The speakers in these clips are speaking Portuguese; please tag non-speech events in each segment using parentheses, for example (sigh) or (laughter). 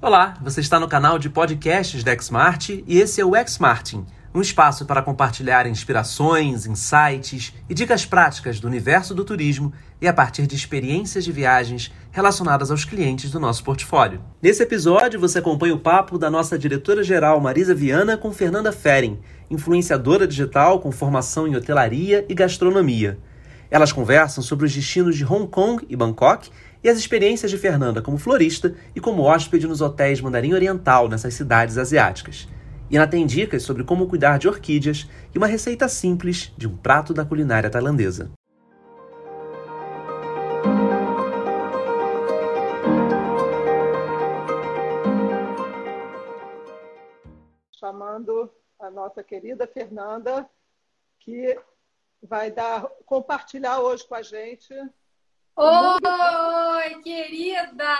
Olá, você está no canal de podcasts da Xmart e esse é o Xmartin, um espaço para compartilhar inspirações, insights e dicas práticas do universo do turismo e a partir de experiências de viagens relacionadas aos clientes do nosso portfólio. Nesse episódio, você acompanha o papo da nossa diretora-geral Marisa Viana com Fernanda Feren, influenciadora digital com formação em hotelaria e gastronomia. Elas conversam sobre os destinos de Hong Kong e Bangkok e as experiências de Fernanda como florista e como hóspede nos hotéis Mandarim Oriental nessas cidades asiáticas. E ela tem dicas sobre como cuidar de orquídeas e uma receita simples de um prato da culinária tailandesa. Chamando a nossa querida Fernanda, que vai dar compartilhar hoje com a gente Oi, querida!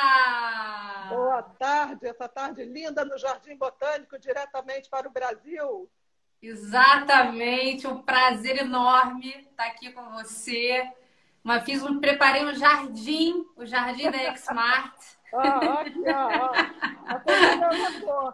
Boa tarde, essa tarde linda no Jardim Botânico, diretamente para o Brasil. Exatamente, um prazer enorme estar aqui com você. Mas fiz um, preparei um jardim, o jardim da Xmart. (laughs) Ah, aqui, ó, ó.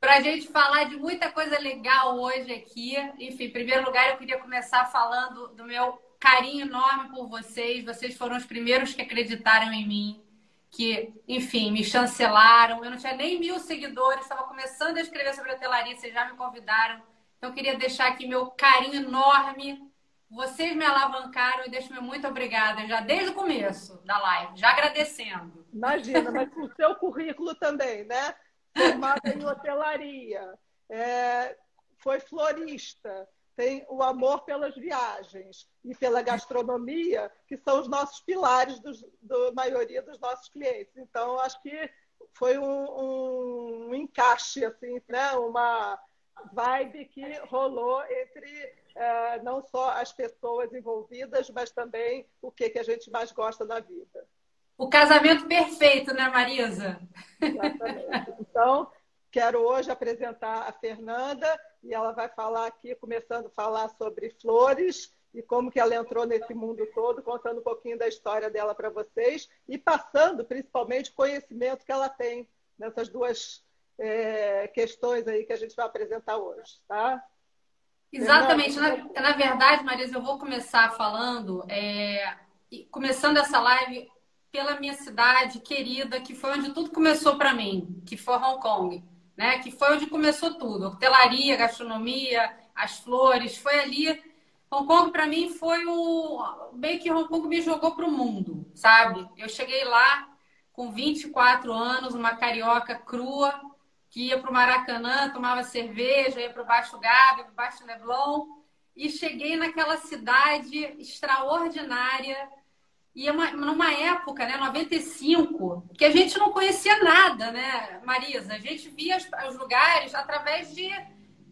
Para a gente falar de muita coisa legal hoje aqui. Enfim, em primeiro lugar, eu queria começar falando do meu carinho enorme por vocês. Vocês foram os primeiros que acreditaram em mim, que, enfim, me chancelaram. Eu não tinha nem mil seguidores, estava começando a escrever sobre hotelaria, vocês já me convidaram. Então, queria deixar aqui meu carinho enorme. Vocês me alavancaram e deixo meu muito obrigada, já desde o começo da live, já agradecendo. Imagina, mas o seu currículo também, né? Formada em hotelaria, é, foi florista, tem o amor pelas viagens e pela gastronomia, que são os nossos pilares da maioria dos nossos clientes. Então, acho que foi um, um encaixe, assim, né? uma vibe que rolou entre é, não só as pessoas envolvidas, mas também o que, que a gente mais gosta da vida. O casamento perfeito, né, Marisa? Exatamente. Então, quero hoje apresentar a Fernanda e ela vai falar aqui, começando a falar sobre flores e como que ela entrou nesse mundo todo, contando um pouquinho da história dela para vocês e passando principalmente o conhecimento que ela tem nessas duas é, questões aí que a gente vai apresentar hoje, tá? Exatamente. Na, na, verdade, Marisa, eu vou começar falando, é, começando essa live pela minha cidade querida, que foi onde tudo começou para mim, que foi Hong Kong né? Que foi onde começou tudo. Hotelaria, gastronomia, as flores, foi ali. Hong Kong para mim foi o bem que Hong Kong me jogou para o mundo, sabe? Eu cheguei lá com 24 anos, uma carioca crua, que ia para o Maracanã, tomava cerveja, ia para o Baixo Gávea, para o Baixo Leblon, e cheguei naquela cidade extraordinária e é uma, numa época, né, 95, que a gente não conhecia nada, né, Marisa? A gente via os, lugares através de,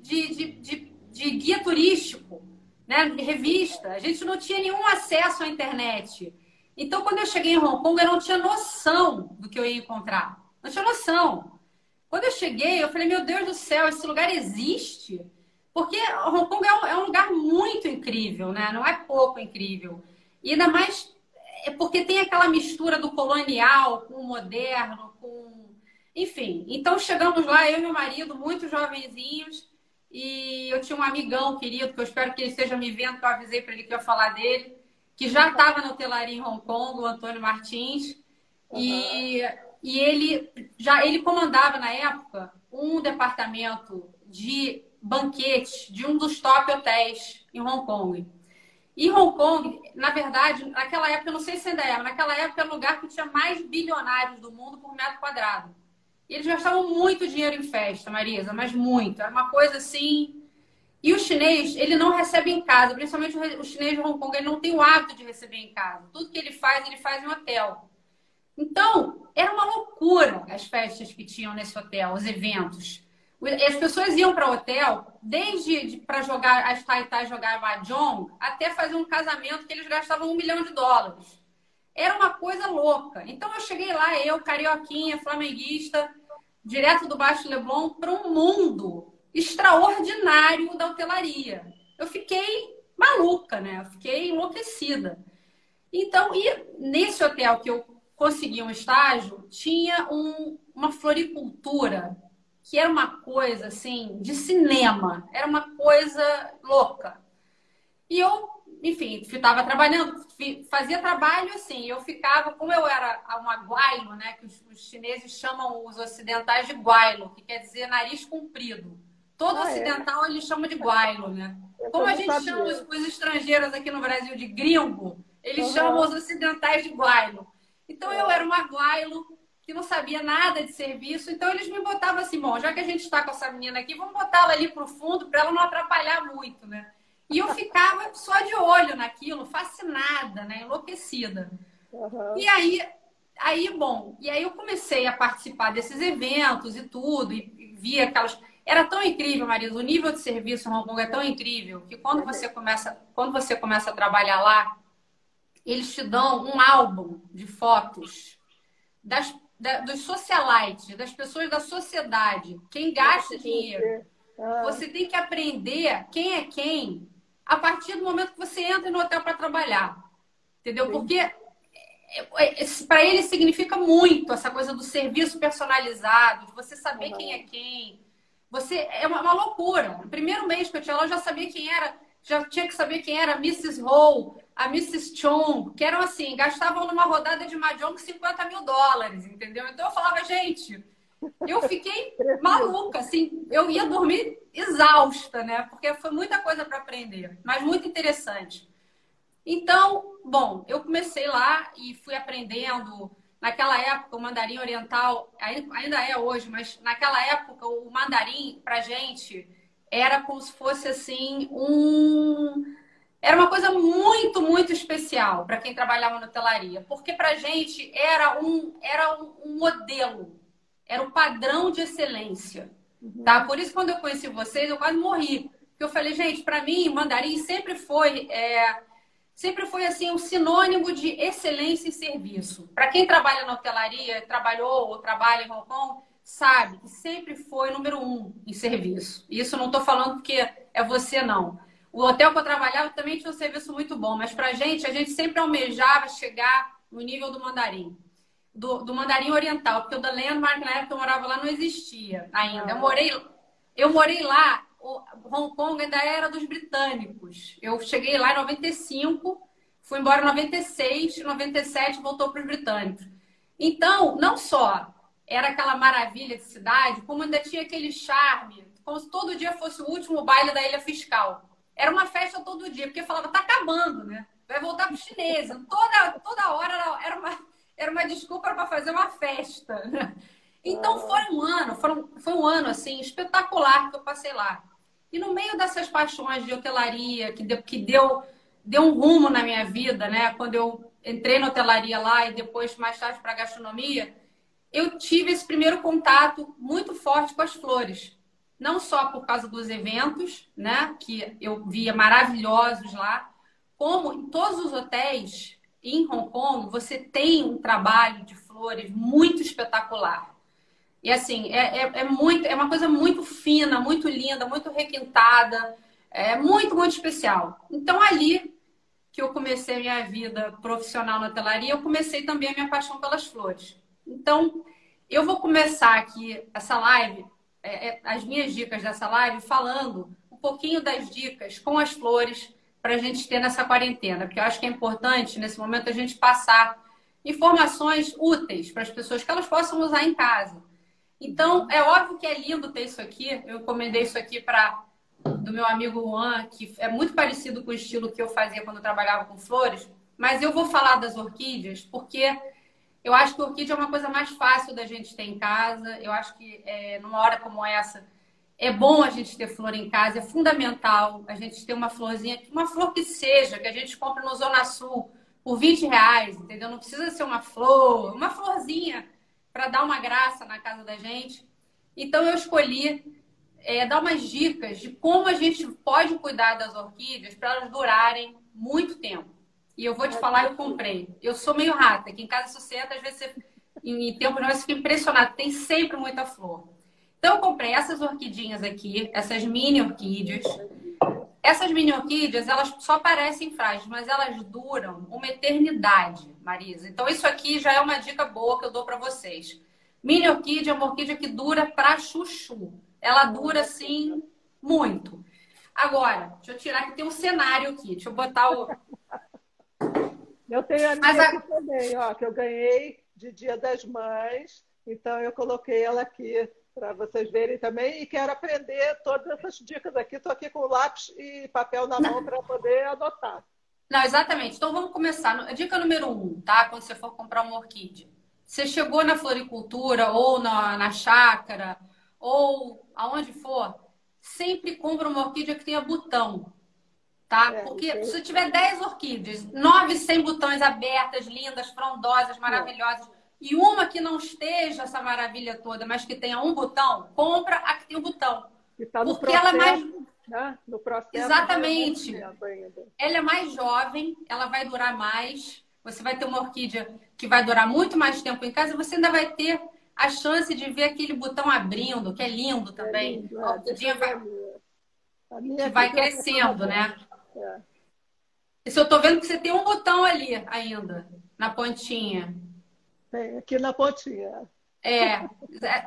de, de, de, de guia turístico, né, de revista. A gente não tinha nenhum acesso à internet. Então, quando eu cheguei em Hong Kong, eu não tinha noção do que eu ia encontrar. Não tinha noção. Quando eu cheguei, eu falei, meu Deus do céu, esse lugar existe? Porque Hong Kong é um, é um lugar muito incrível, né? Não é pouco incrível. E ainda mais é porque tem aquela mistura do colonial com o moderno, com. Enfim, então chegamos lá, eu e meu marido, muito jovenzinhos, e eu tinha um amigão querido, que eu espero que ele esteja me vendo, que eu avisei para ele que eu ia falar dele, que já estava na hotelaria em Hong Kong, o Antônio Martins, uhum. e, e ele já ele comandava na época um departamento de banquete de um dos top hotéis em Hong Kong. E Hong Kong, na verdade, naquela época, eu não sei se ainda é, mas naquela época era o lugar que tinha mais bilionários do mundo por metro quadrado. E eles gastavam muito dinheiro em festa, Marisa, mas muito. Era uma coisa assim. E o chinês, ele não recebe em casa, principalmente o chinês de Hong Kong, ele não tem o hábito de receber em casa. Tudo que ele faz, ele faz em hotel. Então, era uma loucura as festas que tinham nesse hotel, os eventos. As pessoas iam para o hotel, desde para jogar as Taitai jogar Mahjong, até fazer um casamento que eles gastavam um milhão de dólares. Era uma coisa louca. Então eu cheguei lá, eu, carioquinha, flamenguista, direto do Baixo Leblon, para um mundo extraordinário da hotelaria. Eu fiquei maluca, né? Eu fiquei enlouquecida. Então, e nesse hotel que eu consegui um estágio, tinha um uma floricultura que era uma coisa assim de cinema, era uma coisa louca. E eu, enfim, estava trabalhando, fazia trabalho assim, eu ficava, como eu era uma guailo, né, que os, os chineses chamam os ocidentais de guailo, que quer dizer nariz comprido. Todo ah, é? ocidental é? eles chamam de guailo, né? Como a gente sabia. chama os, os, estrangeiros aqui no Brasil de gringo, eles uhum. chamam os ocidentais de guailo. Então eu era uma guailo que não sabia nada de serviço, então eles me botavam assim, bom, já que a gente está com essa menina aqui, vamos botá-la ali para o fundo para ela não atrapalhar muito, né? E eu ficava só de olho naquilo, fascinada, né? Enlouquecida. Uhum. E aí, aí, bom, e aí eu comecei a participar desses eventos e tudo, e via aquelas. Era tão incrível, Marisa, o nível de serviço em Hong Kong é tão incrível que quando você começa, quando você começa a trabalhar lá, eles te dão um álbum de fotos das, da, dos socialites, das pessoas da sociedade, quem gasta dinheiro. Ah. Você tem que aprender quem é quem a partir do momento que você entra no hotel para trabalhar. Entendeu? Porque é, é, para ele significa muito essa coisa do serviço personalizado, de você saber uhum. quem é quem. Você é uma, uma, loucura. No primeiro mês que eu tinha lá, eu já sabia quem era, já tinha que saber quem era Mrs. Ho, a Mrs. Chong, que eram assim, gastavam numa rodada de mahjong 50 mil dólares, entendeu? Então eu falava, gente, eu fiquei maluca, assim, eu ia dormir exausta, né? Porque foi muita coisa para aprender, mas muito interessante. Então, bom, eu comecei lá e fui aprendendo. Naquela época, o mandarim oriental, ainda é hoje, mas naquela época, o mandarim, pra gente, era como se fosse assim um. Era uma coisa muito, muito especial para quem trabalhava na hotelaria, porque pra gente era um, era um modelo era o padrão de excelência. Uhum. Tá? Por isso, quando eu conheci vocês, eu quase morri. Porque eu falei, gente, para mim, mandarim sempre foi. É, sempre foi assim um sinônimo de excelência em serviço. Para quem trabalha na hotelaria, trabalhou ou trabalha em Hong Kong, sabe que sempre foi número um em serviço. Isso não estou falando porque é você, não. O hotel que eu trabalhava também tinha um serviço muito bom, mas para gente, a gente sempre almejava chegar no nível do mandarim do, do mandarim oriental, porque o da Landmark, na época que eu morava lá, não existia ainda. Eu ah. morei, eu morei lá, Hong Kong ainda era dos britânicos. Eu cheguei lá em 95, fui embora em 96, em 97 voltou para os britânicos. Então, não só era aquela maravilha de cidade, como ainda tinha aquele charme, como se todo dia fosse o último baile da Ilha Fiscal. Era uma festa todo dia, porque falava, tá acabando, né? Vai voltar para os chineses. Toda, toda hora era uma era uma desculpa para fazer uma festa. Né? Então foi um ano, foi um, foi um ano assim espetacular que eu passei lá. E no meio dessas paixões de hotelaria, que deu, que deu, deu um rumo na minha vida, né? Quando eu entrei na hotelaria lá e depois mais tarde para gastronomia, eu tive esse primeiro contato muito forte com as flores. Não só por causa dos eventos, né? Que eu via maravilhosos lá, como em todos os hotéis em Hong Kong, você tem um trabalho de flores muito espetacular. E assim, é, é, é, muito, é uma coisa muito fina, muito linda, muito requintada, é muito, muito especial. Então, ali que eu comecei a minha vida profissional na telaria, eu comecei também a minha paixão pelas flores. Então, eu vou começar aqui essa live, é, é, as minhas dicas dessa live, falando um pouquinho das dicas com as flores para a gente ter nessa quarentena, porque eu acho que é importante, nesse momento, a gente passar informações úteis para as pessoas que elas possam usar em casa. Então, é óbvio que é lindo ter isso aqui. Eu encomendei isso aqui para do meu amigo Juan, que é muito parecido com o estilo que eu fazia quando eu trabalhava com flores. Mas eu vou falar das orquídeas porque eu acho que orquídea é uma coisa mais fácil da gente ter em casa. Eu acho que é, numa hora como essa, é bom a gente ter flor em casa, é fundamental a gente ter uma florzinha, uma flor que seja, que a gente compra no Zona Sul por 20 reais, entendeu? Não precisa ser uma flor, uma florzinha para dar uma graça na casa da gente. Então eu escolhi é, dar umas dicas de como a gente pode cuidar das orquídeas para elas durarem muito tempo. E eu vou te falar, eu comprei. Eu sou meio rata, aqui em casa se às vezes você, em tempo não, você fica impressionado, tem sempre muita flor. Então, eu comprei essas orquidinhas aqui, essas mini orquídeas. Essas mini orquídeas, elas só parecem frágeis, mas elas duram uma eternidade, Marisa. Então, isso aqui já é uma dica boa que eu dou para vocês. Mini orquídea é uma orquídea que dura para chuchu. Ela dura assim muito. Agora, deixa eu tirar aqui, tem um cenário aqui. Deixa eu botar o. Eu tenho a minha a... também, ó, que eu ganhei de Dia das Mães. Então, eu coloquei ela aqui para vocês verem também. E quero aprender todas essas dicas aqui. Estou aqui com lápis e papel na mão para poder anotar. Não, exatamente. Então, vamos começar. Dica número um, tá? Quando você for comprar uma orquídea. Você chegou na floricultura ou na, na chácara ou aonde for, sempre compra uma orquídea que tenha botão. Tá? É, Porque se tiver 10 orquídeas, 9 sem botões abertas, lindas, frondosas, maravilhosas, é. e uma que não esteja essa maravilha toda, mas que tenha um botão, compra a que tem um botão. Tá Porque processo, ela é mais. Né? No processo Exatamente. Ela é mais jovem, ela vai durar mais. Você vai ter uma orquídea que vai durar muito mais tempo em casa, você ainda vai ter a chance de ver aquele botão abrindo, que é lindo também. É lindo, é. O dia vai, que vai crescendo, né? É. Isso eu tô vendo que você tem um botão ali ainda, na pontinha. Tem, aqui na pontinha. É.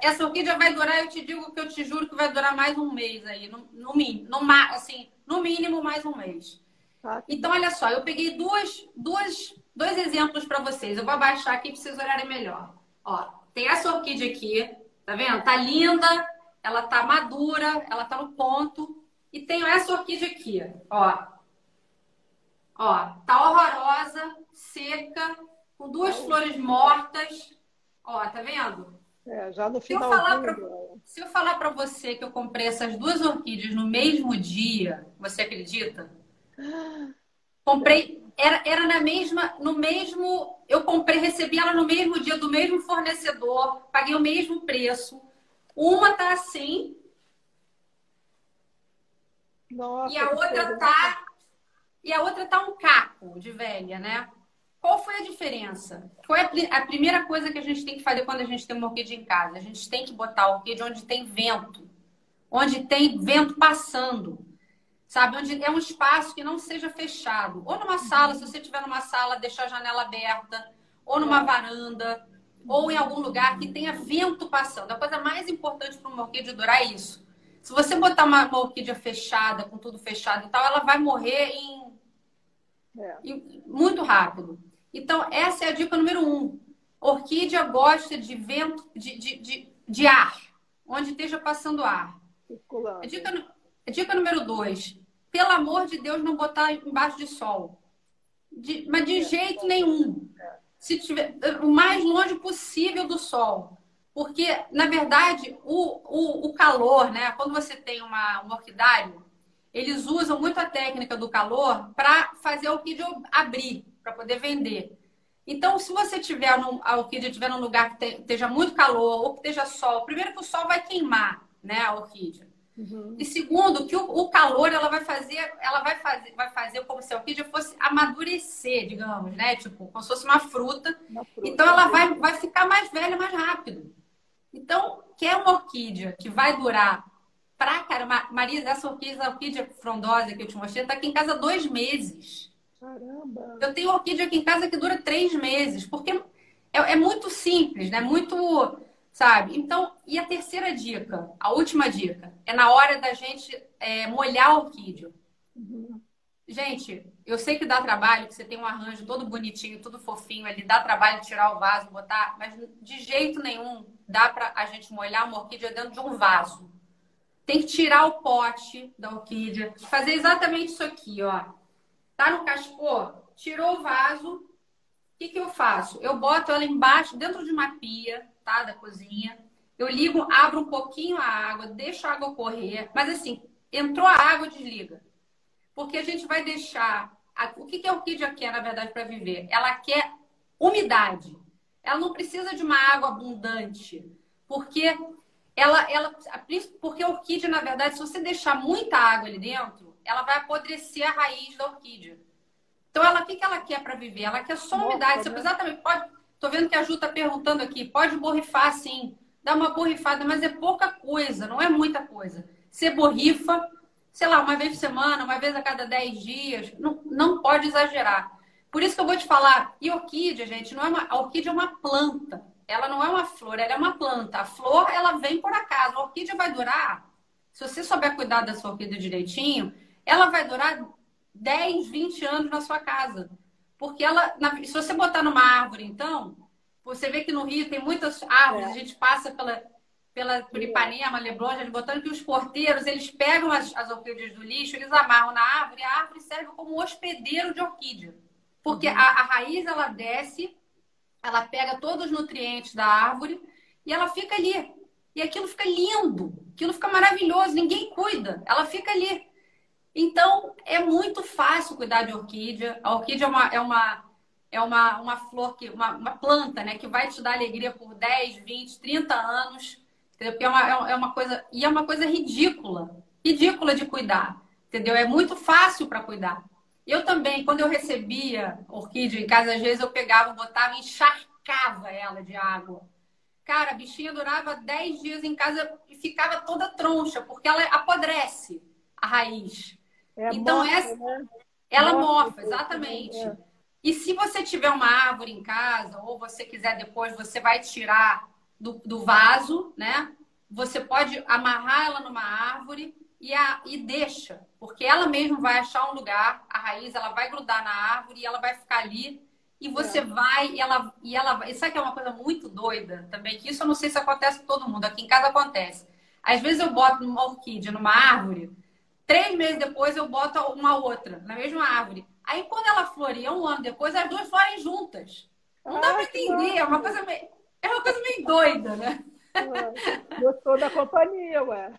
Essa orquídea vai durar, eu te digo que eu te juro que vai durar mais um mês aí, no, no mínimo, no, assim, no mínimo mais um mês. Ah, então, olha só, eu peguei duas, duas, dois exemplos para vocês. Eu vou abaixar aqui para vocês olharem melhor. Ó, tem essa orquídea aqui, tá vendo? Tá linda, ela tá madura, ela tá no ponto. E tenho essa orquídea aqui, ó. Ó, tá horrorosa, seca, com duas flores mortas. Ó, tá vendo? É, já no final. Se eu falar para você que eu comprei essas duas orquídeas no mesmo dia, você acredita? Comprei, era, era na mesma, no mesmo, eu comprei, recebi ela no mesmo dia do mesmo fornecedor, paguei o mesmo preço. Uma tá assim. Nossa, e a outra tá e a outra tá um caco de velha, né? Qual foi a diferença? Foi a, a, primeira coisa que a gente tem que fazer quando a gente tem uma orquídea em casa. A gente tem que botar a orquídea onde tem vento, onde tem vento passando, sabe? Onde é um espaço que não seja fechado. Ou numa sala, se você estiver numa sala, deixar a janela aberta, ou numa varanda, ou em algum lugar que tenha vento passando. A coisa mais importante para uma orquídea durar é isso. Se você botar uma, uma orquídea fechada, com tudo fechado e tal, ela vai morrer em é. E, muito rápido. Então, essa é a dica número um. Orquídea gosta de vento, de, de, de, de ar, onde esteja passando ar. Dica, dica número dois. Pelo amor de Deus, não botar embaixo de sol. De, mas de jeito nenhum. Se tiver o mais longe possível do sol. Porque, na verdade, o, o, o calor, né? Quando você tem uma, um orquidário, eles usam muito a técnica do calor para fazer a orquídea abrir, para poder vender. Então, se você tiver num, a orquídea estiver num lugar que esteja muito calor ou que esteja sol, primeiro que o sol vai queimar, né, a orquídea. Uhum. E segundo, que o, o, calor ela vai fazer, ela vai fazer, vai fazer como se a orquídea fosse amadurecer, digamos, né? Tipo, como se fosse uma fruta. Uma fruta então ela vai, vai ficar mais velha mais rápido. Então, quer uma orquídea que vai durar pra caramba. Marisa, essa orquídea, orquídea frondosa que eu te mostrei, tá aqui em casa dois meses. Caramba! Eu tenho orquídea aqui em casa que dura três meses, porque é, é muito simples, né? Muito, sabe? Então, e a terceira dica, a última dica, é na hora da gente é, molhar a orquídea. Uhum. Gente, eu sei que dá trabalho, que você tem um arranjo todo bonitinho, tudo fofinho ali, dá trabalho tirar o vaso, botar, mas de jeito nenhum dá pra a gente molhar uma orquídea dentro de um vaso. Tem que tirar o pote da orquídea. Fazer exatamente isso aqui, ó. Tá no cascô? Tirou o vaso. O que, que eu faço? Eu boto ela embaixo, dentro de uma pia, tá? Da cozinha. Eu ligo, abro um pouquinho a água, deixo a água correr. Mas assim, entrou a água, desliga. Porque a gente vai deixar. O que, que a orquídea quer, na verdade, para viver? Ela quer umidade. Ela não precisa de uma água abundante. Porque ela, ela, porque a orquídea, na verdade, se você deixar muita água ali dentro, ela vai apodrecer a raiz da orquídea. Então, ela, o que, que ela quer para viver? Ela quer só umidade. Você, né? exatamente, pode. Tô vendo que a Ju tá perguntando aqui, pode borrifar sim, dá uma borrifada, mas é pouca coisa, não é muita coisa. Você borrifa, sei lá, uma vez por semana, uma vez a cada 10 dias, não, não pode exagerar. Por isso que eu vou te falar, e orquídea, gente, não é uma, a orquídea é uma planta. Ela não é uma flor, ela é uma planta. A flor, ela vem por acaso. A orquídea vai durar, se você souber cuidar da sua orquídea direitinho, ela vai durar 10, 20 anos na sua casa. Porque ela, se você botar numa árvore, então, você vê que no Rio tem muitas árvores, é. a gente passa pela, pela, por Ipanema, Leblon, Jardim Botânico, que os porteiros, eles pegam as, as orquídeas do lixo, eles amarram na árvore, e a árvore serve como hospedeiro de orquídea. Porque uhum. a, a raiz, ela desce, ela pega todos os nutrientes da árvore e ela fica ali. E aquilo fica lindo, aquilo fica maravilhoso, ninguém cuida, ela fica ali. Então, é muito fácil cuidar de orquídea. A orquídea é uma, é uma, é uma, uma flor, que, uma, uma planta, né, que vai te dar alegria por 10, 20, 30 anos. Entendeu? Porque é uma, é uma coisa. E é uma coisa ridícula. Ridícula de cuidar. Entendeu? É muito fácil para cuidar. Eu também, quando eu recebia orquídea em casa, às vezes eu pegava, botava e encharcava ela de água. Cara, a bichinha durava 10 dias em casa e ficava toda troncha, porque ela apodrece a raiz. É então, morfa, essa, né? ela morfa, morfa exatamente. É. E se você tiver uma árvore em casa, ou você quiser depois, você vai tirar do, do vaso, né? Você pode amarrar ela numa árvore e, a, e deixa, porque ela mesma vai achar um lugar, a raiz ela vai grudar na árvore e ela vai ficar ali e você é. vai e ela e ela vai. Sabe que é uma coisa muito doida também, que isso eu não sei se acontece com todo mundo, aqui em casa acontece. Às vezes eu boto uma orquídea numa árvore, três meses depois eu boto uma outra na mesma árvore. Aí quando ela floria um ano depois, as duas florem juntas. Não dá para entender, é uma coisa meio é uma coisa meio doida, né? Gostou da companhia, ué.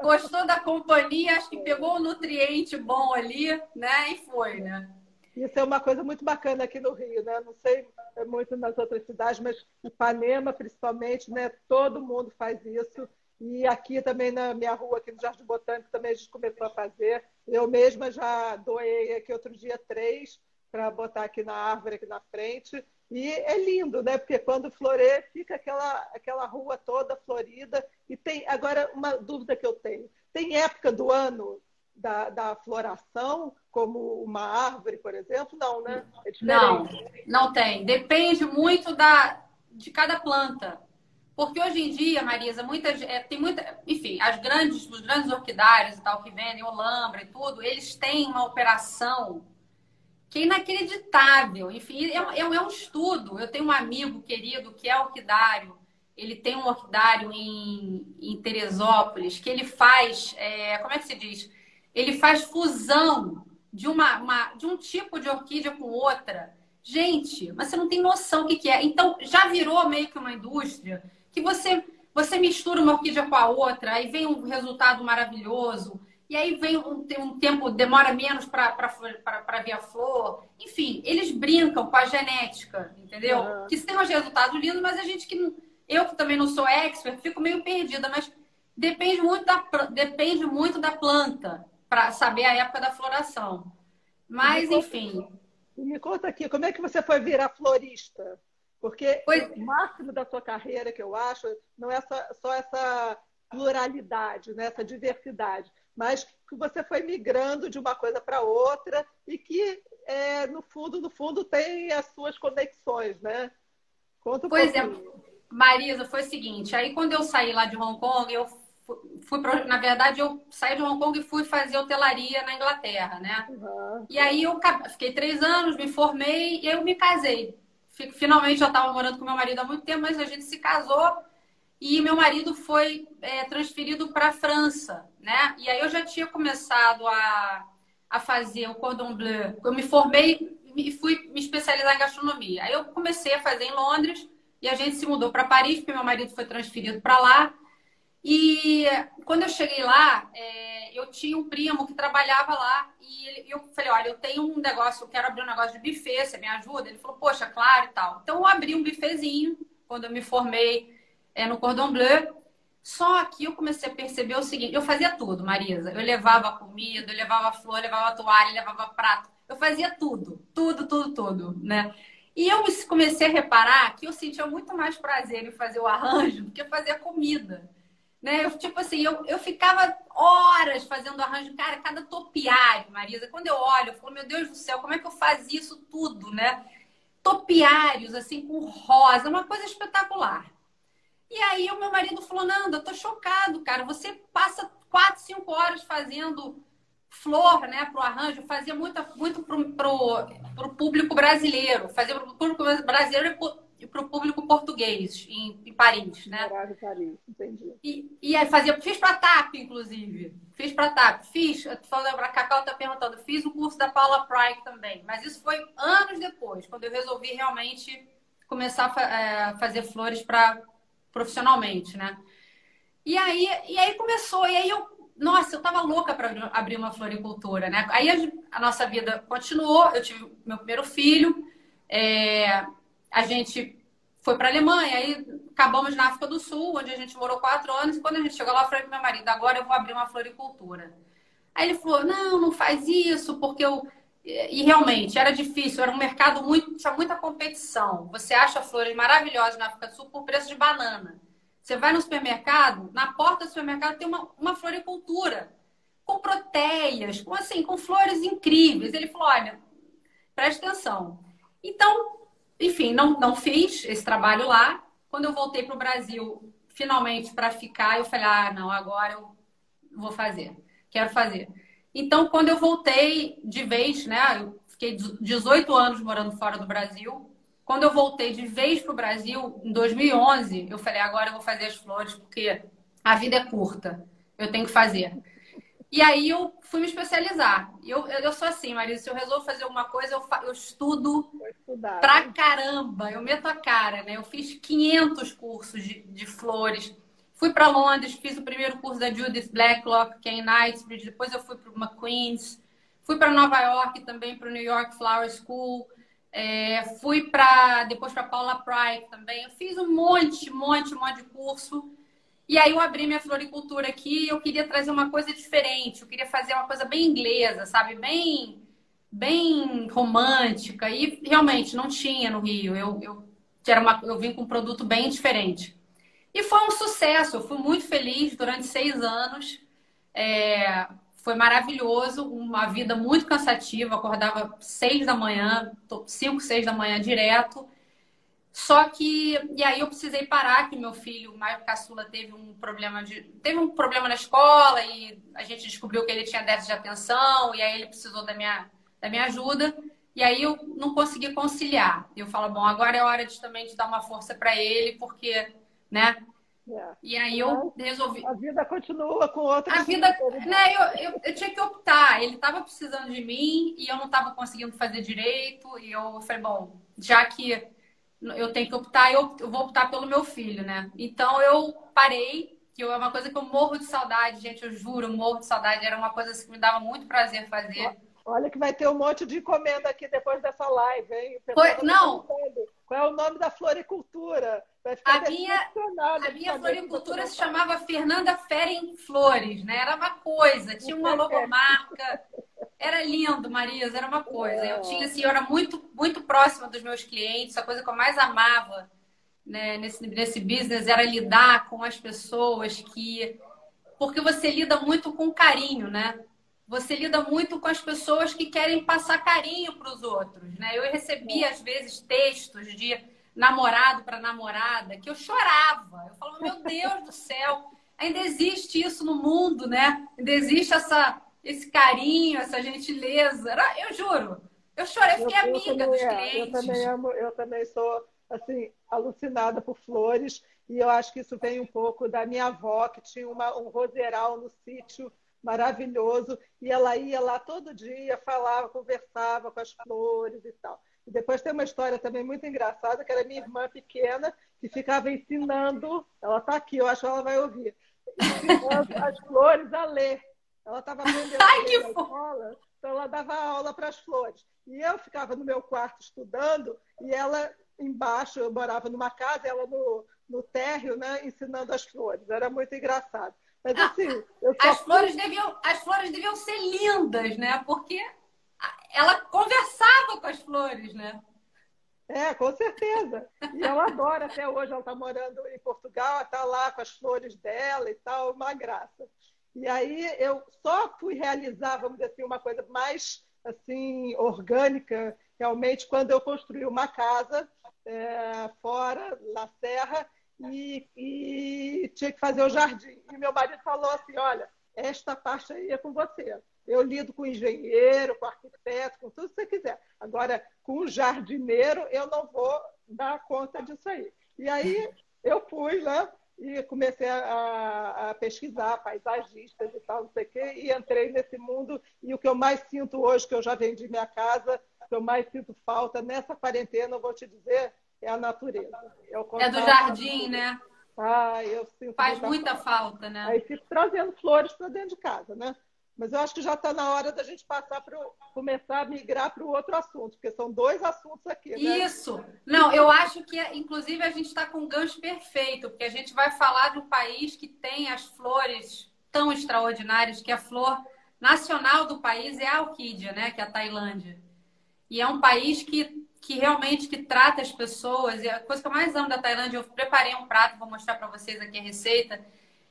Gostou da companhia, acho que pegou um nutriente bom ali, né? E foi, né? Isso é uma coisa muito bacana aqui no Rio, né? Não sei muito nas outras cidades, mas Ipanema, principalmente, né? Todo mundo faz isso. E aqui também na minha rua, aqui no Jardim Botânico, também a gente começou a fazer. Eu mesma já doei aqui outro dia três para botar aqui na árvore, aqui na frente. E é lindo, né? Porque quando floreia, fica aquela, aquela rua toda florida. E tem agora uma dúvida que eu tenho: tem época do ano da, da floração, como uma árvore, por exemplo? Não, né? É não, não tem. Depende muito da, de cada planta. Porque hoje em dia, Marisa, muitas, é, tem muita, enfim, as grandes, os grandes orquidários e tal que vendem, o Lambra e tudo, eles têm uma operação que é inacreditável. Enfim, é, é, é um estudo. Eu tenho um amigo querido que é orquidário. Ele tem um orquidário em, em Teresópolis que ele faz, é, como é que se diz? Ele faz fusão de, uma, uma, de um tipo de orquídea com outra. Gente, mas você não tem noção o que, que é. Então, já virou meio que uma indústria que você, você mistura uma orquídea com a outra, aí vem um resultado maravilhoso. E aí vem um, um tempo, demora menos para ver a flor. Enfim, eles brincam com a genética, entendeu? Uhum. Que tem uns resultados lindos, mas a gente que. Eu que também não sou expert, fico meio perdida, mas depende muito da, depende muito da planta para saber a época da floração. Mas, me enfim. Conta, me conta aqui, como é que você foi virar florista? Porque pois... o máximo da sua carreira, que eu acho, não é só, só essa pluralidade, né? essa diversidade mas que você foi migrando de uma coisa para outra e que, é, no fundo, no fundo, tem as suas conexões, né? Conta um pois é, pouquinho. é, Marisa, foi o seguinte, aí quando eu saí lá de Hong Kong, eu fui, pra, na verdade, eu saí de Hong Kong e fui fazer hotelaria na Inglaterra, né? Uhum. E aí eu fiquei três anos, me formei e eu me casei. Finalmente já estava morando com meu marido há muito tempo, mas a gente se casou e meu marido foi é, transferido para a França, né? E aí eu já tinha começado a, a fazer o cordon bleu. Eu me formei e fui me especializar em gastronomia. Aí eu comecei a fazer em Londres e a gente se mudou para Paris, porque meu marido foi transferido para lá. E quando eu cheguei lá, é, eu tinha um primo que trabalhava lá e ele, eu falei, olha, eu tenho um negócio, eu quero abrir um negócio de buffet, você me ajuda? Ele falou, poxa, claro e tal. Então eu abri um buffetzinho quando eu me formei é, no Cordon Bleu. Só que eu comecei a perceber o seguinte: eu fazia tudo, Marisa. Eu levava comida, eu levava flor, eu levava toalha, eu levava prato. Eu fazia tudo, tudo, tudo, tudo, né? E eu comecei a reparar que eu sentia muito mais prazer em fazer o arranjo do que fazer a comida. Né? Eu, tipo assim, eu, eu ficava horas fazendo arranjo, cara, cada topiário, Marisa. Quando eu olho, eu falo, meu Deus do céu, como é que eu fazia isso tudo, né? topiários, assim, com rosa, uma coisa espetacular. E aí o meu marido falou, Nanda, eu tô chocado, cara. Você passa quatro, cinco horas fazendo flor, né, pro arranjo, fazia muito, muito pro, pro, pro público brasileiro. Fazia pro público brasileiro e pro público português, em, em Paris, né? Em Paris, entendi. E, e aí fazia, fiz pra TAP, inclusive. Fiz pra TAP. Fiz, pra Cacau tá perguntando, fiz o curso da Paula Pryke também. Mas isso foi anos depois, quando eu resolvi realmente começar a é, fazer flores para profissionalmente, né? E aí, e aí começou, e aí eu, nossa, eu tava louca para abrir uma floricultura, né? Aí a, a, nossa vida continuou, eu tive meu primeiro filho, é, a gente foi para Alemanha, aí acabamos na África do Sul, onde a gente morou quatro anos, e quando a gente chegou lá, eu falei pro meu marido, agora eu vou abrir uma floricultura. Aí ele falou, não, não faz isso, porque eu e realmente era difícil, era um mercado muito, tinha muita competição. Você acha flores maravilhosas na África do Sul por preço de banana. Você vai no supermercado, na porta do supermercado tem uma, uma floricultura com protéias, com assim, com flores incríveis. Ele falou: olha, preste atenção. Então, enfim, não, não fiz esse trabalho lá. Quando eu voltei para o Brasil, finalmente para ficar, eu falei: ah, não, agora eu vou fazer, quero fazer. Então, quando eu voltei de vez, né? Eu fiquei 18 anos morando fora do Brasil. Quando eu voltei de vez para o Brasil, em 2011, eu falei: agora eu vou fazer as flores, porque a vida é curta, eu tenho que fazer. E aí eu fui me especializar. Eu, eu sou assim, Marisa, se eu resolvo fazer alguma coisa, eu, eu estudo pra caramba. Eu meto a cara, né? Eu fiz 500 cursos de, de flores. Fui para Londres, fiz o primeiro curso da Judith Blacklock, que é em Knightsbridge. Depois eu fui para o McQueen's. Fui para Nova York também, para o New York Flower School. É, fui para depois para Paula Pryke também. Eu fiz um monte, monte, monte de curso. E aí eu abri minha floricultura aqui. Eu queria trazer uma coisa diferente. Eu queria fazer uma coisa bem inglesa, sabe? Bem, bem romântica. E realmente não tinha no Rio. Eu, eu, era uma, eu vim com um produto bem diferente. E foi um sucesso, eu fui muito feliz durante seis anos. É, foi maravilhoso, uma vida muito cansativa, acordava seis da manhã, cinco, seis da manhã direto. Só que, e aí eu precisei parar, que meu filho, o Maio Caçula, teve um problema de. Teve um problema na escola e a gente descobriu que ele tinha déficit de atenção, e aí ele precisou da minha, da minha ajuda. E aí eu não consegui conciliar. Eu falo, bom, agora é hora de também de dar uma força para ele, porque né? É. E aí eu resolvi. A vida continua com outra. A vida, né? Eu, eu, eu, tinha que optar. Ele estava precisando de mim e eu não estava conseguindo fazer direito. E eu falei, bom, já que eu tenho que optar, eu, eu vou optar pelo meu filho, né? Então eu parei, que é uma coisa que eu morro de saudade, gente. Eu juro, eu morro de saudade. Era uma coisa que me dava muito prazer fazer. Olha que vai ter um monte de encomenda aqui depois dessa live, hein? Foi, não. Qual é o nome da floricultura? Vai ficar a minha, a minha floricultura se chamava Fernanda Feren Flores, né? Era uma coisa, tinha uma (laughs) logomarca. Era lindo, Marisa, era uma coisa. Eu tinha assim, eu era muito, muito próxima dos meus clientes, a coisa que eu mais amava né, nesse, nesse business era lidar com as pessoas que. Porque você lida muito com carinho, né? Você lida muito com as pessoas que querem passar carinho para os outros, né? Eu recebi às vezes textos de namorado para namorada que eu chorava. Eu falava, meu Deus do céu, ainda existe isso no mundo, né? Ainda existe essa esse carinho, essa gentileza. Eu juro, eu chorei, eu fiquei eu, amiga eu dos é, clientes. Eu também amo, eu também sou assim alucinada por flores e eu acho que isso vem um pouco da minha avó que tinha uma, um roseral no sítio maravilhoso. E ela ia lá todo dia, falava, conversava com as flores e tal. E depois tem uma história também muito engraçada, que era minha irmã pequena, que ficava ensinando, ela está aqui, eu acho que ela vai ouvir, ensinando as flores a ler. Ela estava aprendendo Ai, ler na escola, então ela dava aula para as flores. E eu ficava no meu quarto estudando, e ela embaixo, eu morava numa casa, ela no, no térreo, né, ensinando as flores. Era muito engraçado. Mas assim, as, flores deviam, as flores deviam ser lindas, né? Porque ela conversava com as flores, né? É, com certeza. E ela adora até hoje, ela está morando em Portugal, está lá com as flores dela e tal, uma graça. E aí eu só fui realizar, vamos dizer assim, uma coisa mais assim orgânica realmente quando eu construí uma casa é, fora na serra e, e, tinha que fazer o jardim. E meu marido falou assim: olha, esta parte aí é com você. Eu lido com engenheiro, com arquiteto, com tudo que você quiser. Agora, com o jardineiro, eu não vou dar conta disso aí. E aí eu fui, né? E comecei a, a, pesquisar paisagistas e tal, não sei o quê, e entrei nesse mundo. E o que eu mais sinto hoje, que eu já vendi minha casa, o que eu mais sinto falta nessa quarentena, eu vou te dizer, é a natureza. É, é do jardim, né? Ah, eu sinto Faz muita, muita falta. falta, né? Aí fico trazendo flores para dentro de casa, né? Mas eu acho que já está na hora da gente passar para começar a migrar para o outro assunto, porque são dois assuntos aqui. Né? Isso. Não, eu acho que, inclusive, a gente está com um gancho perfeito, porque a gente vai falar de um país que tem as flores tão extraordinárias, que a flor nacional do país é a orquídea, né? Que é a Tailândia. E é um país que, que realmente que trata as pessoas. E a coisa que eu mais amo da Tailândia, eu preparei um prato, vou mostrar para vocês aqui a receita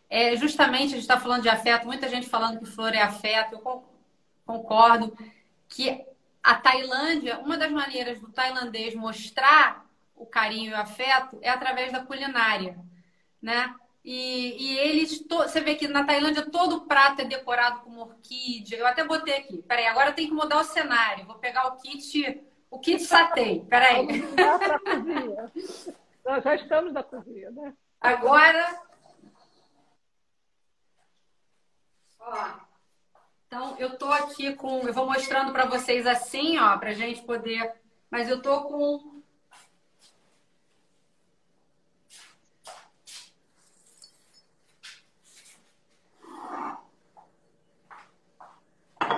é justamente, a gente está falando de afeto, muita gente falando que flor é afeto, eu concordo que a Tailândia, uma das maneiras do tailandês mostrar o carinho e o afeto é através da culinária, né? E, e eles, to... você vê que na Tailândia todo prato é decorado com orquídea. Eu até botei aqui. Peraí, agora tem que mudar o cenário. Vou pegar o kit, o kit satei. Peraí. Nós já estamos na cozinha, né? Agora Ó, então, eu tô aqui com. Eu vou mostrando para vocês assim, ó, pra gente poder. Mas eu tô com.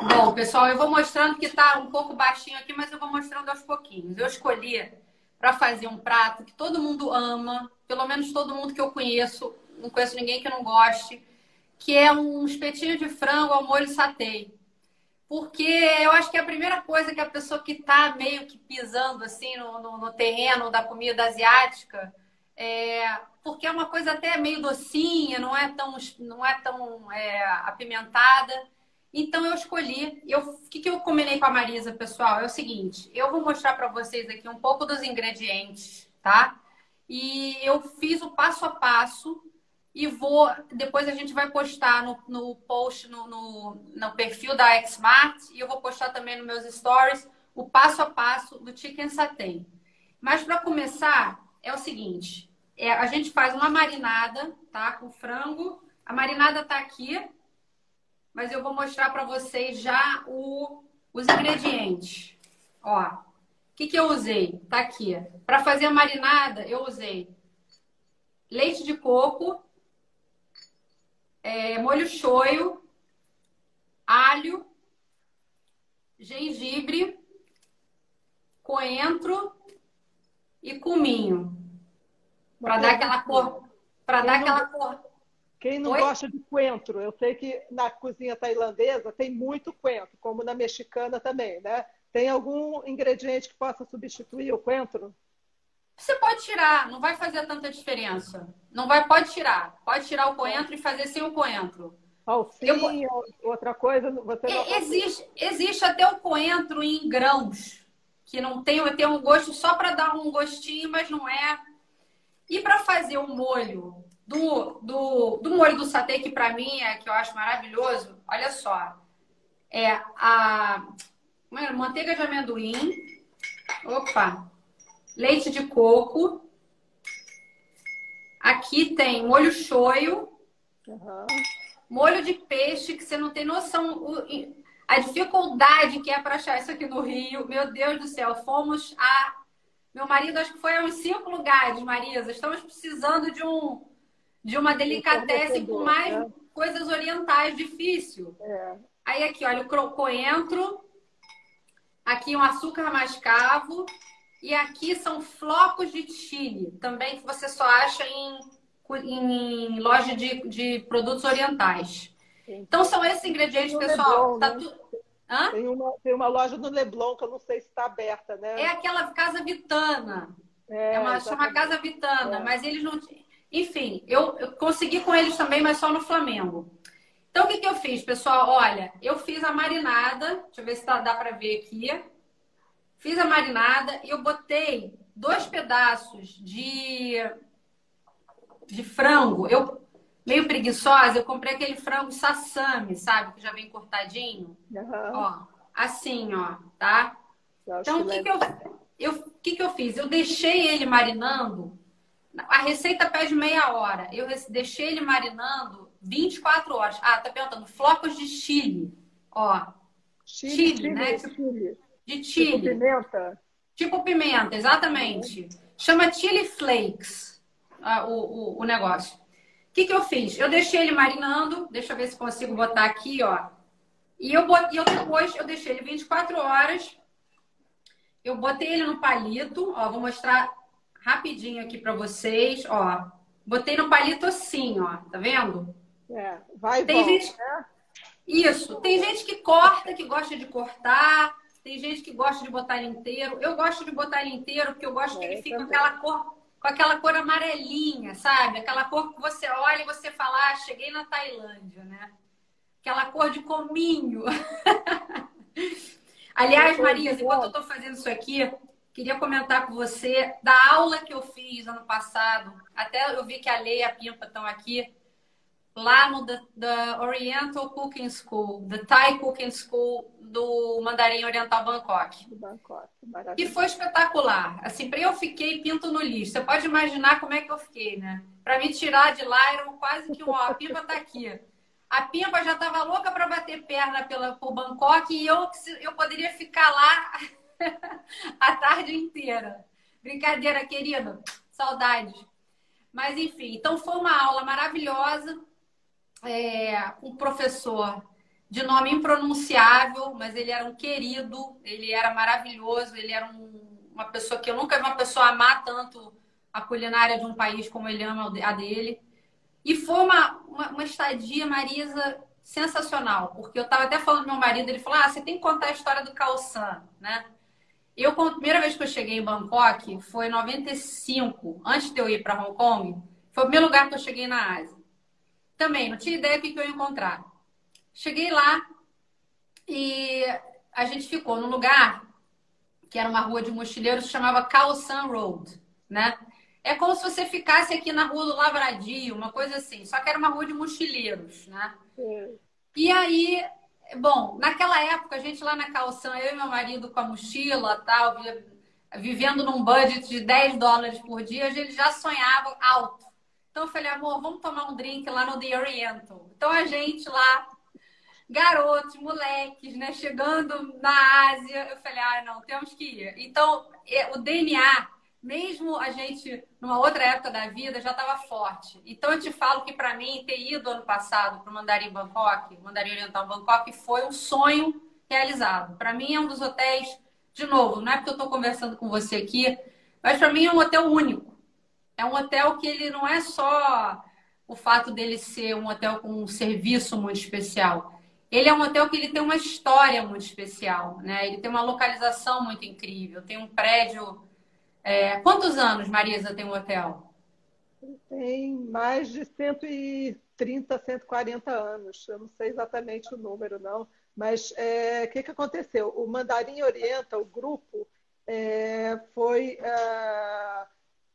Bom, pessoal, eu vou mostrando que tá um pouco baixinho aqui, mas eu vou mostrando aos pouquinhos. Eu escolhi para fazer um prato que todo mundo ama, pelo menos todo mundo que eu conheço, não conheço ninguém que não goste que é um espetinho de frango ao molho satê. Porque eu acho que é a primeira coisa que a pessoa que está meio que pisando assim no, no, no, terreno da comida asiática, é, porque é uma coisa até meio docinha, não é tão, não é tão é, apimentada. Então eu escolhi. o que, que eu combinei com a Marisa, pessoal? É o seguinte: eu vou mostrar para vocês aqui um pouco dos ingredientes, tá? E eu fiz o passo a passo e vou. Depois a gente vai postar no, no post, no, no, no perfil da Xmart, e eu vou postar também nos meus stories o passo a passo do chicken satay. Mas para começar, é o seguinte: é, a gente faz uma marinada, tá? Com frango. A marinada tá aqui, mas eu vou mostrar para vocês já o, os ingredientes. Ó, o que, que eu usei? Tá aqui. Para fazer a marinada, eu usei leite de coco, é, molho shoyu, alho, gengibre, coentro e cominho. Para dar aquela cor. Para dar aquela cor. Quem não Oi? gosta de coentro? Eu sei que na cozinha tailandesa tem muito coentro, como na mexicana também, né? Tem algum ingrediente que possa substituir o coentro? Você pode tirar, não vai fazer tanta diferença. Não vai, pode tirar. Pode tirar o coentro e fazer sem o coentro. Salsinha, eu... outra coisa, você não existe, existe até o coentro em grãos, que não tem, tem um gosto só para dar um gostinho, mas não é. E para fazer o molho do, do, do molho do satê, que para mim é que eu acho maravilhoso, olha só. É a é, manteiga de amendoim. Opa! leite de coco. Aqui tem molho shoyu, uhum. molho de peixe, que você não tem noção a dificuldade que é para achar isso aqui no Rio. Meu Deus do céu, fomos a. Meu marido acho que foi a uns cinco lugares, Marisa. Estamos precisando de um de uma delicatessen com mais é. coisas orientais, difícil. É. Aí aqui, olha, o coentro, aqui um açúcar mascavo, e aqui são flocos de chile, também que você só acha em, em loja de, de produtos orientais. Então são esses ingredientes, pessoal. Leblon, tá né? tu... tem, uma, tem uma loja no Leblon que eu não sei se está aberta, né? É aquela Casa Vitana. É, é uma chama Casa Vitana, é. mas eles não. Enfim, eu, eu consegui com eles também, mas só no Flamengo. Então, o que, que eu fiz, pessoal? Olha, eu fiz a marinada. Deixa eu ver se tá, dá para ver aqui. Fiz a marinada e eu botei dois pedaços de, de frango. Eu, meio preguiçosa, eu comprei aquele frango sassami, sabe? Que já vem cortadinho. Uhum. Ó, assim, ó, tá? Então, o que, que eu, eu, que, que eu fiz? Eu deixei ele marinando. A receita pede meia hora. Eu deixei ele marinando 24 horas. Ah, tá perguntando. Flocos de chile. Ó. Chile, chile né? Chile. De chile. Tipo pimenta? Tipo pimenta, exatamente. Chama chili flakes ah, o, o, o negócio. O que, que eu fiz? Eu deixei ele marinando. Deixa eu ver se consigo botar aqui, ó. E eu, eu depois eu deixei ele 24 horas. Eu botei ele no palito. Ó, vou mostrar rapidinho aqui para vocês. Ó, botei no palito assim, ó. Tá vendo? É, vai Tem volta, gente... né? Isso. Tem gente que corta, que gosta de cortar. Tem gente que gosta de botar ele inteiro. Eu gosto de botar ele inteiro porque eu gosto é, que ele fique com aquela cor, com aquela cor amarelinha, sabe? Aquela cor que você olha e você fala, ah, cheguei na Tailândia, né? Aquela cor de cominho. (laughs) Aliás, Maria, enquanto eu estou fazendo isso aqui, queria comentar com você da aula que eu fiz ano passado. Até eu vi que a Leia e a Pimpa estão aqui lá no the, the, Oriental Cooking School, the Thai Cooking School do Mandarim Oriental Bangkok. Bangkok e foi espetacular. Assim, eu fiquei pinto no lixo. Você pode imaginar como é que eu fiquei, né? Para me tirar de lá era quase que um, ó, a Pimpa tá aqui. A Pimpa já estava louca para bater perna pela, por Bangkok e eu, eu poderia ficar lá (laughs) a tarde inteira. Brincadeira, querido. Saudades. Mas, enfim, então foi uma aula maravilhosa é, um professor de nome impronunciável, mas ele era um querido, ele era maravilhoso, ele era um, uma pessoa que eu nunca vi uma pessoa amar tanto a culinária de um país como ele ama a dele. E foi uma, uma, uma estadia, Marisa, sensacional, porque eu estava até falando com meu marido, ele falou: Ah, você tem que contar a história do Calçan, né? Eu, a primeira vez que eu cheguei em Bangkok foi em 95, antes de eu ir para Hong Kong, foi o primeiro lugar que eu cheguei na Ásia. Também, não tinha ideia do que eu ia encontrar. Cheguei lá e a gente ficou num lugar que era uma rua de mochileiros que chamava Khao San Road, né? É como se você ficasse aqui na rua do Lavradio, uma coisa assim, só que era uma rua de mochileiros, né? Sim. E aí, bom, naquela época, a gente lá na calção, eu e meu marido com a mochila tal, vivendo num budget de 10 dólares por dia, a gente já sonhava alto. Então eu falei, amor, vamos tomar um drink lá no The Oriental. Então a gente lá, garotos, moleques, né, chegando na Ásia, eu falei, ah, não, temos que ir. Então é, o DNA, mesmo a gente numa outra época da vida, já estava forte. Então eu te falo que para mim ter ido ano passado para o Mandarim Bangkok, Mandarim Oriental Bangkok, foi um sonho realizado. Para mim é um dos hotéis, de novo, não é porque eu estou conversando com você aqui, mas para mim é um hotel único é um hotel que ele não é só o fato dele ser um hotel com um serviço muito especial. Ele é um hotel que ele tem uma história muito especial, né? Ele tem uma localização muito incrível, tem um prédio. É... Quantos anos, Marisa, tem o um hotel? Tem mais de 130, 140 anos. Eu não sei exatamente o número, não. Mas o é, que, que aconteceu? O Mandarim Orienta, o grupo, é, foi é,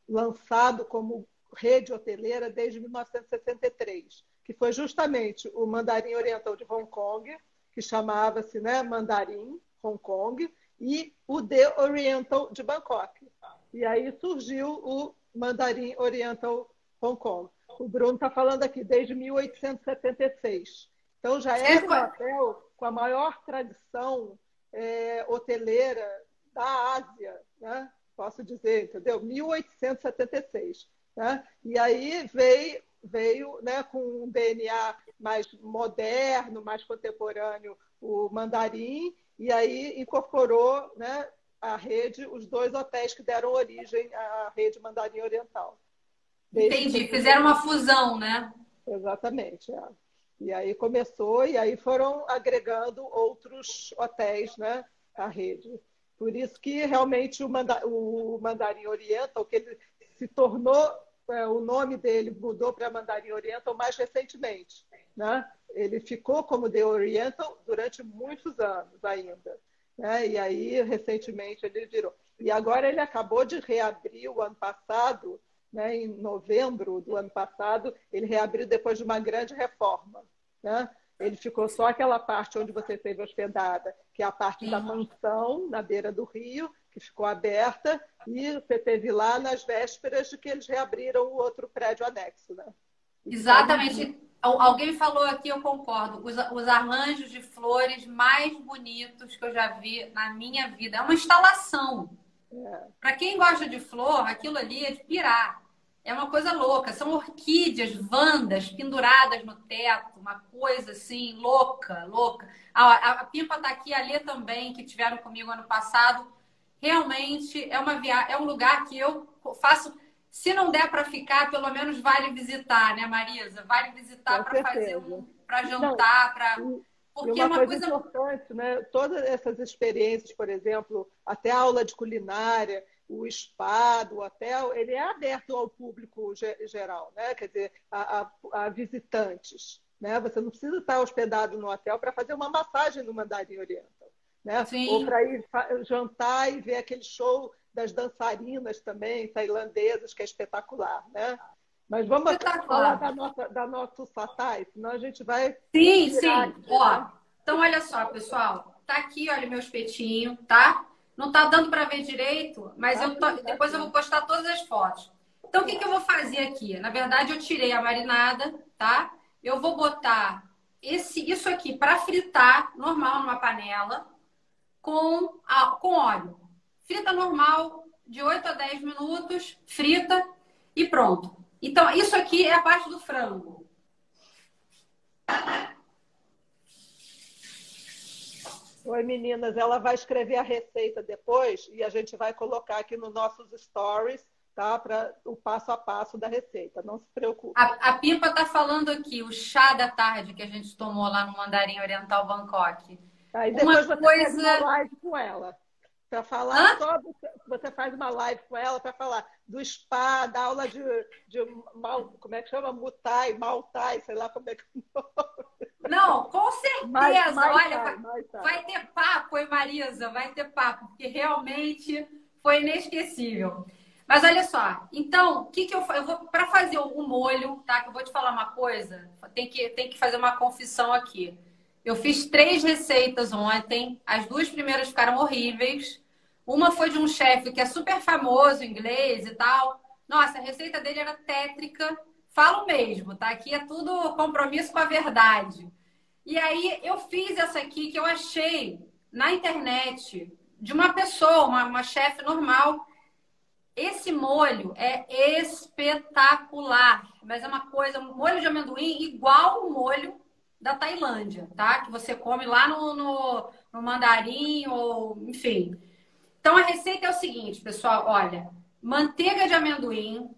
lançado como rede hoteleira desde 1963, que foi justamente o Mandarim Oriental de Hong Kong, que chamava-se né, Mandarim Hong Kong, e o The Oriental de Bangkok. E aí surgiu o Mandarim Oriental Hong Kong. O Bruno está falando aqui desde 1876. Então já é um hotel com a maior tradição é, hoteleira da Ásia, né? posso dizer, entendeu? 1876. Né? E aí veio, veio né, com um DNA mais moderno, mais contemporâneo, o mandarim, e aí incorporou né, a rede, os dois hotéis que deram origem à rede mandarim oriental. Entendi, fizeram uma fusão, né? Exatamente. É. E aí começou, e aí foram agregando outros hotéis né, à rede. Por isso que realmente o, manda, o Mandarim Oriental, que ele se tornou, é, o nome dele mudou para Mandarim Oriental mais recentemente. Né? ele ficou como The Oriental durante muitos anos ainda. Né? E aí, recentemente, ele virou. E agora ele acabou de reabrir o ano passado, né? em novembro do ano passado, ele reabriu depois de uma grande reforma. Né? Ele ficou só aquela parte onde você esteve hospedada, que é a parte da mansão, na beira do rio, que ficou aberta, e você esteve lá nas vésperas de que eles reabriram o outro prédio anexo. Né? Exatamente. Alguém falou aqui, eu concordo. Os, os arranjos de flores mais bonitos que eu já vi na minha vida. É uma instalação. É. Para quem gosta de flor, aquilo ali é de pirar. É uma coisa louca. São orquídeas, vandas penduradas no teto, uma coisa assim, louca, louca. A, a Pimpa está aqui, a Lê também, que tiveram comigo ano passado. Realmente é, uma via... é um lugar que eu faço se não der para ficar, pelo menos vale visitar, né, Marisa? Vale visitar para fazer um, para jantar, para porque uma, é uma coisa, coisa, importante, né? Todas essas experiências, por exemplo, até a aula de culinária, o spa do hotel, ele é aberto ao público geral, né? Quer dizer, a, a, a visitantes. Né? Você não precisa estar hospedado no hotel para fazer uma massagem no Mandarim Oriental. Né? Ou para ir jantar e ver aquele show das dançarinas também, tailandesas, que é espetacular, né? Mas vamos falar da nossa, da nossa satai, senão a gente vai. Sim, sim. Aqui, Ó, né? então olha só, pessoal. Tá aqui, olha meu espetinho, tá? Não tá dando para ver direito, mas tá eu tô... depois eu vou postar todas as fotos. Então, o que, que eu vou fazer aqui? Na verdade, eu tirei a marinada, tá? Eu vou botar esse, isso aqui para fritar normal numa panela com, a, com óleo. Frita normal, de 8 a 10 minutos, frita e pronto. Então, isso aqui é a parte do frango. Oi, meninas. Ela vai escrever a receita depois e a gente vai colocar aqui nos nossos stories, tá? Para o passo a passo da receita. Não se preocupe. A, a Pipa está falando aqui, o chá da tarde que a gente tomou lá no Mandarim Oriental Bangkok. Aí depois uma você coisa... live com ela para falar Hã? sobre. Você faz uma live com ela para falar do spa, da aula de, de mal, como é que chama? Mutai, Maltai, sei lá como é que (laughs) Não, com certeza. Mais, mais Olha, vai, mais vai ter papo, hein, Marisa? Vai ter papo, porque realmente foi inesquecível. Mas olha só, então, o que, que eu, eu vou para fazer o molho, tá? Que eu vou te falar uma coisa, tem que, tem que fazer uma confissão aqui. Eu fiz três receitas ontem, as duas primeiras ficaram horríveis. Uma foi de um chefe que é super famoso, inglês e tal. Nossa, a receita dele era tétrica. Falo mesmo, tá? Aqui é tudo compromisso com a verdade. E aí eu fiz essa aqui que eu achei na internet de uma pessoa, uma, uma chefe normal. Esse molho é espetacular, mas é uma coisa, um molho de amendoim igual o molho da Tailândia, tá? Que você come lá no, no, no mandarim ou enfim. Então a receita é o seguinte, pessoal, olha, manteiga de amendoim,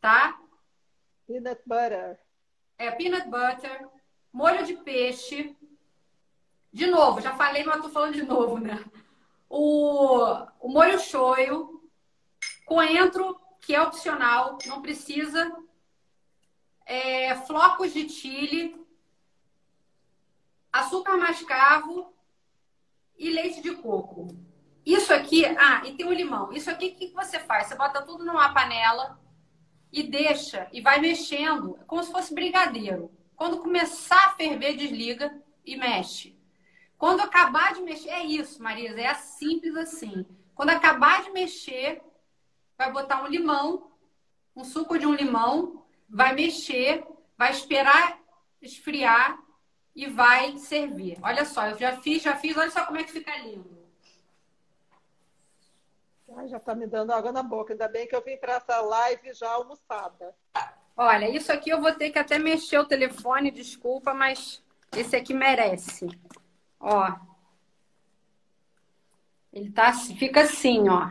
tá? Peanut butter. É, peanut butter, molho de peixe. De novo, já falei, mas tô falando de novo, né? O, o molho shoyu, coentro, que é opcional, não precisa. É, flocos de chile, açúcar mascavo e leite de coco. Isso aqui, ah, e tem o limão. Isso aqui, o que você faz? Você bota tudo numa panela e deixa, e vai mexendo, como se fosse brigadeiro. Quando começar a ferver, desliga e mexe. Quando acabar de mexer, é isso, Marisa, é simples assim. Quando acabar de mexer, vai botar um limão, um suco de um limão, vai mexer, vai esperar esfriar e vai servir. Olha só, eu já fiz, já fiz, olha só como é que fica lindo. Ai, já está me dando água na boca. Ainda bem que eu vim para essa live já almoçada. Olha, isso aqui eu vou ter que até mexer o telefone, desculpa, mas esse aqui merece. Ó. Ele tá, fica assim, ó.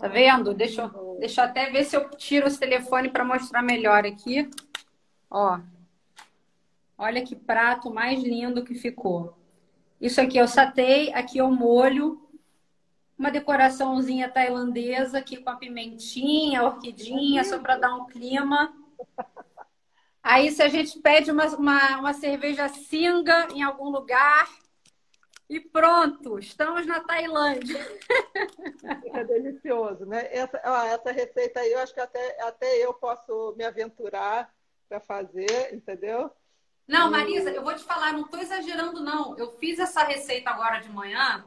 Tá vendo? Deixa eu, deixa eu até ver se eu tiro esse telefone para mostrar melhor aqui. Ó. Olha que prato mais lindo que ficou. Isso aqui o satei, aqui é o molho. Uma decoraçãozinha tailandesa aqui com a pimentinha, a orquidinha, só para dar um clima. Aí, se a gente pede uma, uma, uma cerveja singa em algum lugar, e pronto, estamos na Tailândia. Fica delicioso, né? Essa, ó, essa receita aí, eu acho que até, até eu posso me aventurar para fazer, entendeu? Não, Marisa, eu vou te falar, não estou exagerando, não. Eu fiz essa receita agora de manhã.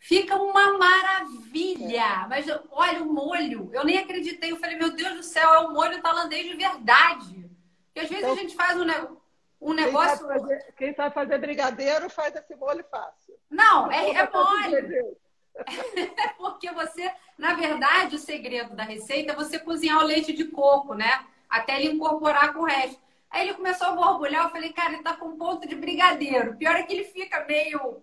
Fica uma maravilha. É. Mas olha o molho. Eu nem acreditei. Eu falei, meu Deus do céu, é o molho tailandês de verdade. Porque às vezes então, a gente faz um, um negócio. Quem sabe, fazer, quem sabe fazer brigadeiro faz esse molho fácil. Não, é, é mole. (laughs) Porque você, na verdade, o segredo da receita é você cozinhar o leite de coco, né? Até ele incorporar com o resto. Aí ele começou a borbulhar, eu falei, cara, ele tá com ponto de brigadeiro. Pior é que ele fica meio,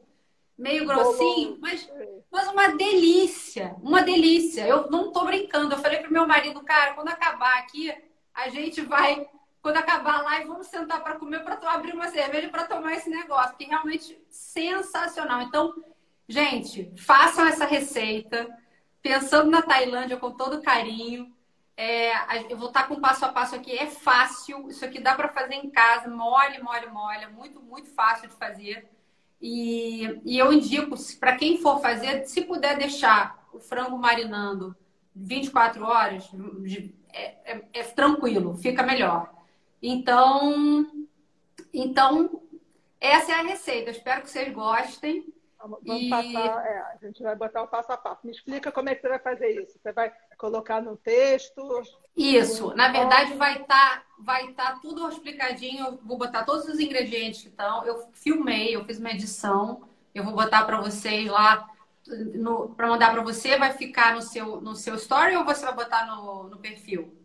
meio grossinho, mas, mas uma delícia, uma delícia. Eu não tô brincando. Eu falei pro meu marido, cara, quando acabar aqui, a gente vai quando acabar a live, vamos sentar para comer, para abrir uma cerveja para tomar esse negócio, que é realmente sensacional. Então, gente, façam essa receita, pensando na Tailândia com todo carinho. É, eu vou estar com passo a passo aqui, é fácil, isso aqui dá para fazer em casa, mole, mole, mole, é muito, muito fácil de fazer. E, e eu indico, para quem for fazer, se puder deixar o frango marinando 24 horas, é, é, é tranquilo, fica melhor. Então, então essa é a receita. Espero que vocês gostem. Vamos e... passar, é, a gente vai botar o passo a passo. Me explica como é que você vai fazer isso. Você vai colocar no texto? Isso, na verdade vai estar tá, vai tá tudo explicadinho. Eu vou botar todos os ingredientes que estão. Eu filmei, eu fiz uma edição. Eu vou botar para vocês lá para mandar para você. Vai ficar no seu no seu story ou você vai botar no, no perfil?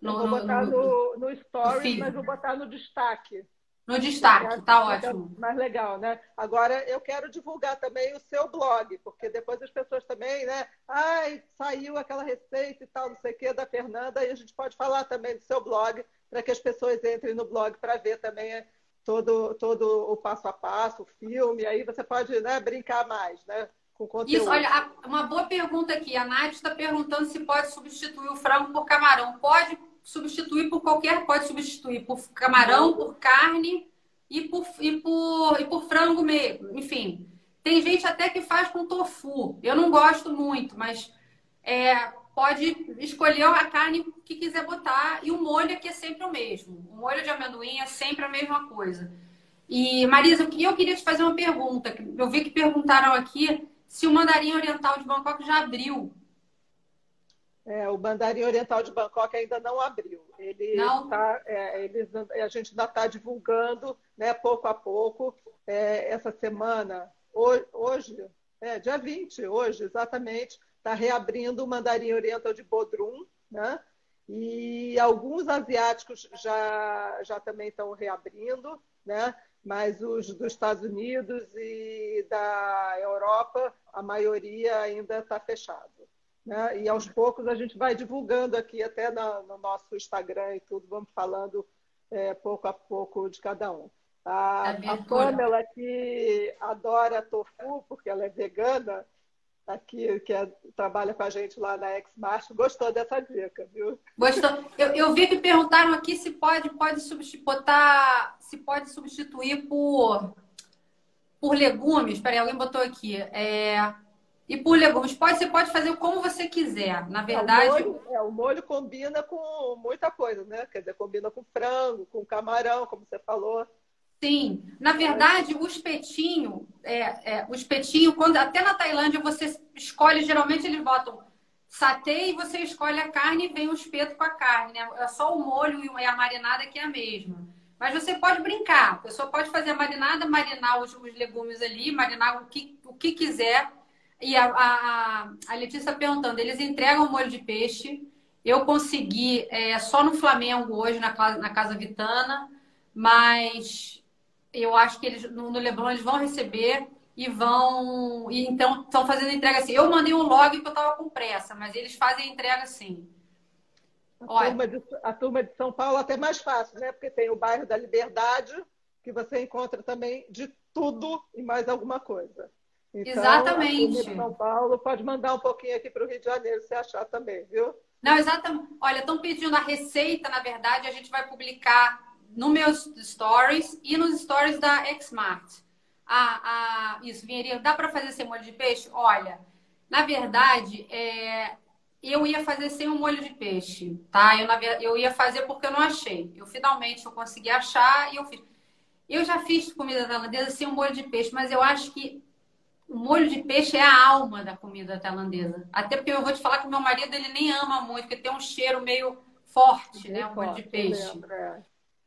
No, eu vou botar no, no, no stories, mas vou botar no destaque. No destaque, tá ótimo. Mais legal, né? Agora eu quero divulgar também o seu blog, porque depois as pessoas também, né? Ai, saiu aquela receita e tal, não sei o quê, da Fernanda, e a gente pode falar também do seu blog, para que as pessoas entrem no blog para ver também todo, todo o passo a passo, o filme, aí você pode né, brincar mais, né? Com conteúdo. Isso, olha, uma boa pergunta aqui. A Nath está perguntando se pode substituir o frango por camarão. Pode, substituir por qualquer, pode substituir por camarão, por carne e por, e por, e por frango mesmo. Enfim, tem gente até que faz com tofu. Eu não gosto muito, mas é, pode escolher a carne que quiser botar e o molho aqui é sempre o mesmo. O molho de amendoim é sempre a mesma coisa. E Marisa, eu queria te fazer uma pergunta. Eu vi que perguntaram aqui se o mandarim oriental de Bangkok já abriu. É, o Mandarim Oriental de Bangkok ainda não abriu. Ele não. Tá, é, eles, a gente ainda está divulgando né, pouco a pouco. É, essa semana, hoje, é, dia 20, hoje exatamente, está reabrindo o Mandarim Oriental de Bodrum, né? E alguns asiáticos já, já também estão reabrindo, né? mas os dos Estados Unidos e da Europa, a maioria ainda está fechado. Né? E aos poucos a gente vai divulgando aqui, até no, no nosso Instagram e tudo, vamos falando é, pouco a pouco de cada um. A, é a Pamela, que adora tofu, porque ela é vegana, aqui, que é, trabalha com a gente lá na Xmart, gostou dessa dica, viu? Gostou. Eu, eu vi que perguntaram aqui se pode, pode botar, se pode substituir por, por legumes. Espera aí, alguém botou aqui. É, e por legumes, pode, você pode fazer como você quiser. Na verdade. É, o, molho, é, o molho combina com muita coisa, né? Quer dizer, combina com frango, com camarão, como você falou. Sim, na verdade, o espetinho, é, é, o espetinho, quando até na Tailândia você escolhe, geralmente eles botam satê e você escolhe a carne e vem o espeto com a carne, né? É só o molho e a marinada que é a mesma. Mas você pode brincar, a pessoa pode fazer a marinada, marinar os, os legumes ali, marinar o que, o que quiser e a, a, a Letícia está perguntando, eles entregam molho de peixe. Eu consegui é, só no Flamengo hoje, na, na Casa Vitana, mas eu acho que eles no, no Leblon eles vão receber e vão. E então estão fazendo entrega assim. Eu mandei um log que eu estava com pressa, mas eles fazem a entrega assim. A, Olha, turma de, a turma de São Paulo até mais fácil, né? Porque tem o bairro da Liberdade, que você encontra também de tudo e mais alguma coisa. Então, Exatamente. São Paulo pode mandar um pouquinho aqui para o Rio de Janeiro, se achar também, viu? Não, exatamente. Olha, estão pedindo a receita, na verdade, a gente vai publicar nos meus stories e nos stories da Xmart. Ah, ah, isso, Vinheirinho, dá para fazer sem molho de peixe? Olha, na verdade, é, eu ia fazer sem o um molho de peixe, tá? Eu, na, eu ia fazer porque eu não achei. Eu finalmente eu consegui achar e eu fiz. Eu já fiz comida tailandesa sem o um molho de peixe, mas eu acho que o molho de peixe é a alma da comida tailandesa. Até porque eu vou te falar que meu marido ele nem ama muito, porque tem um cheiro meio forte, né? O molho de peixe. É.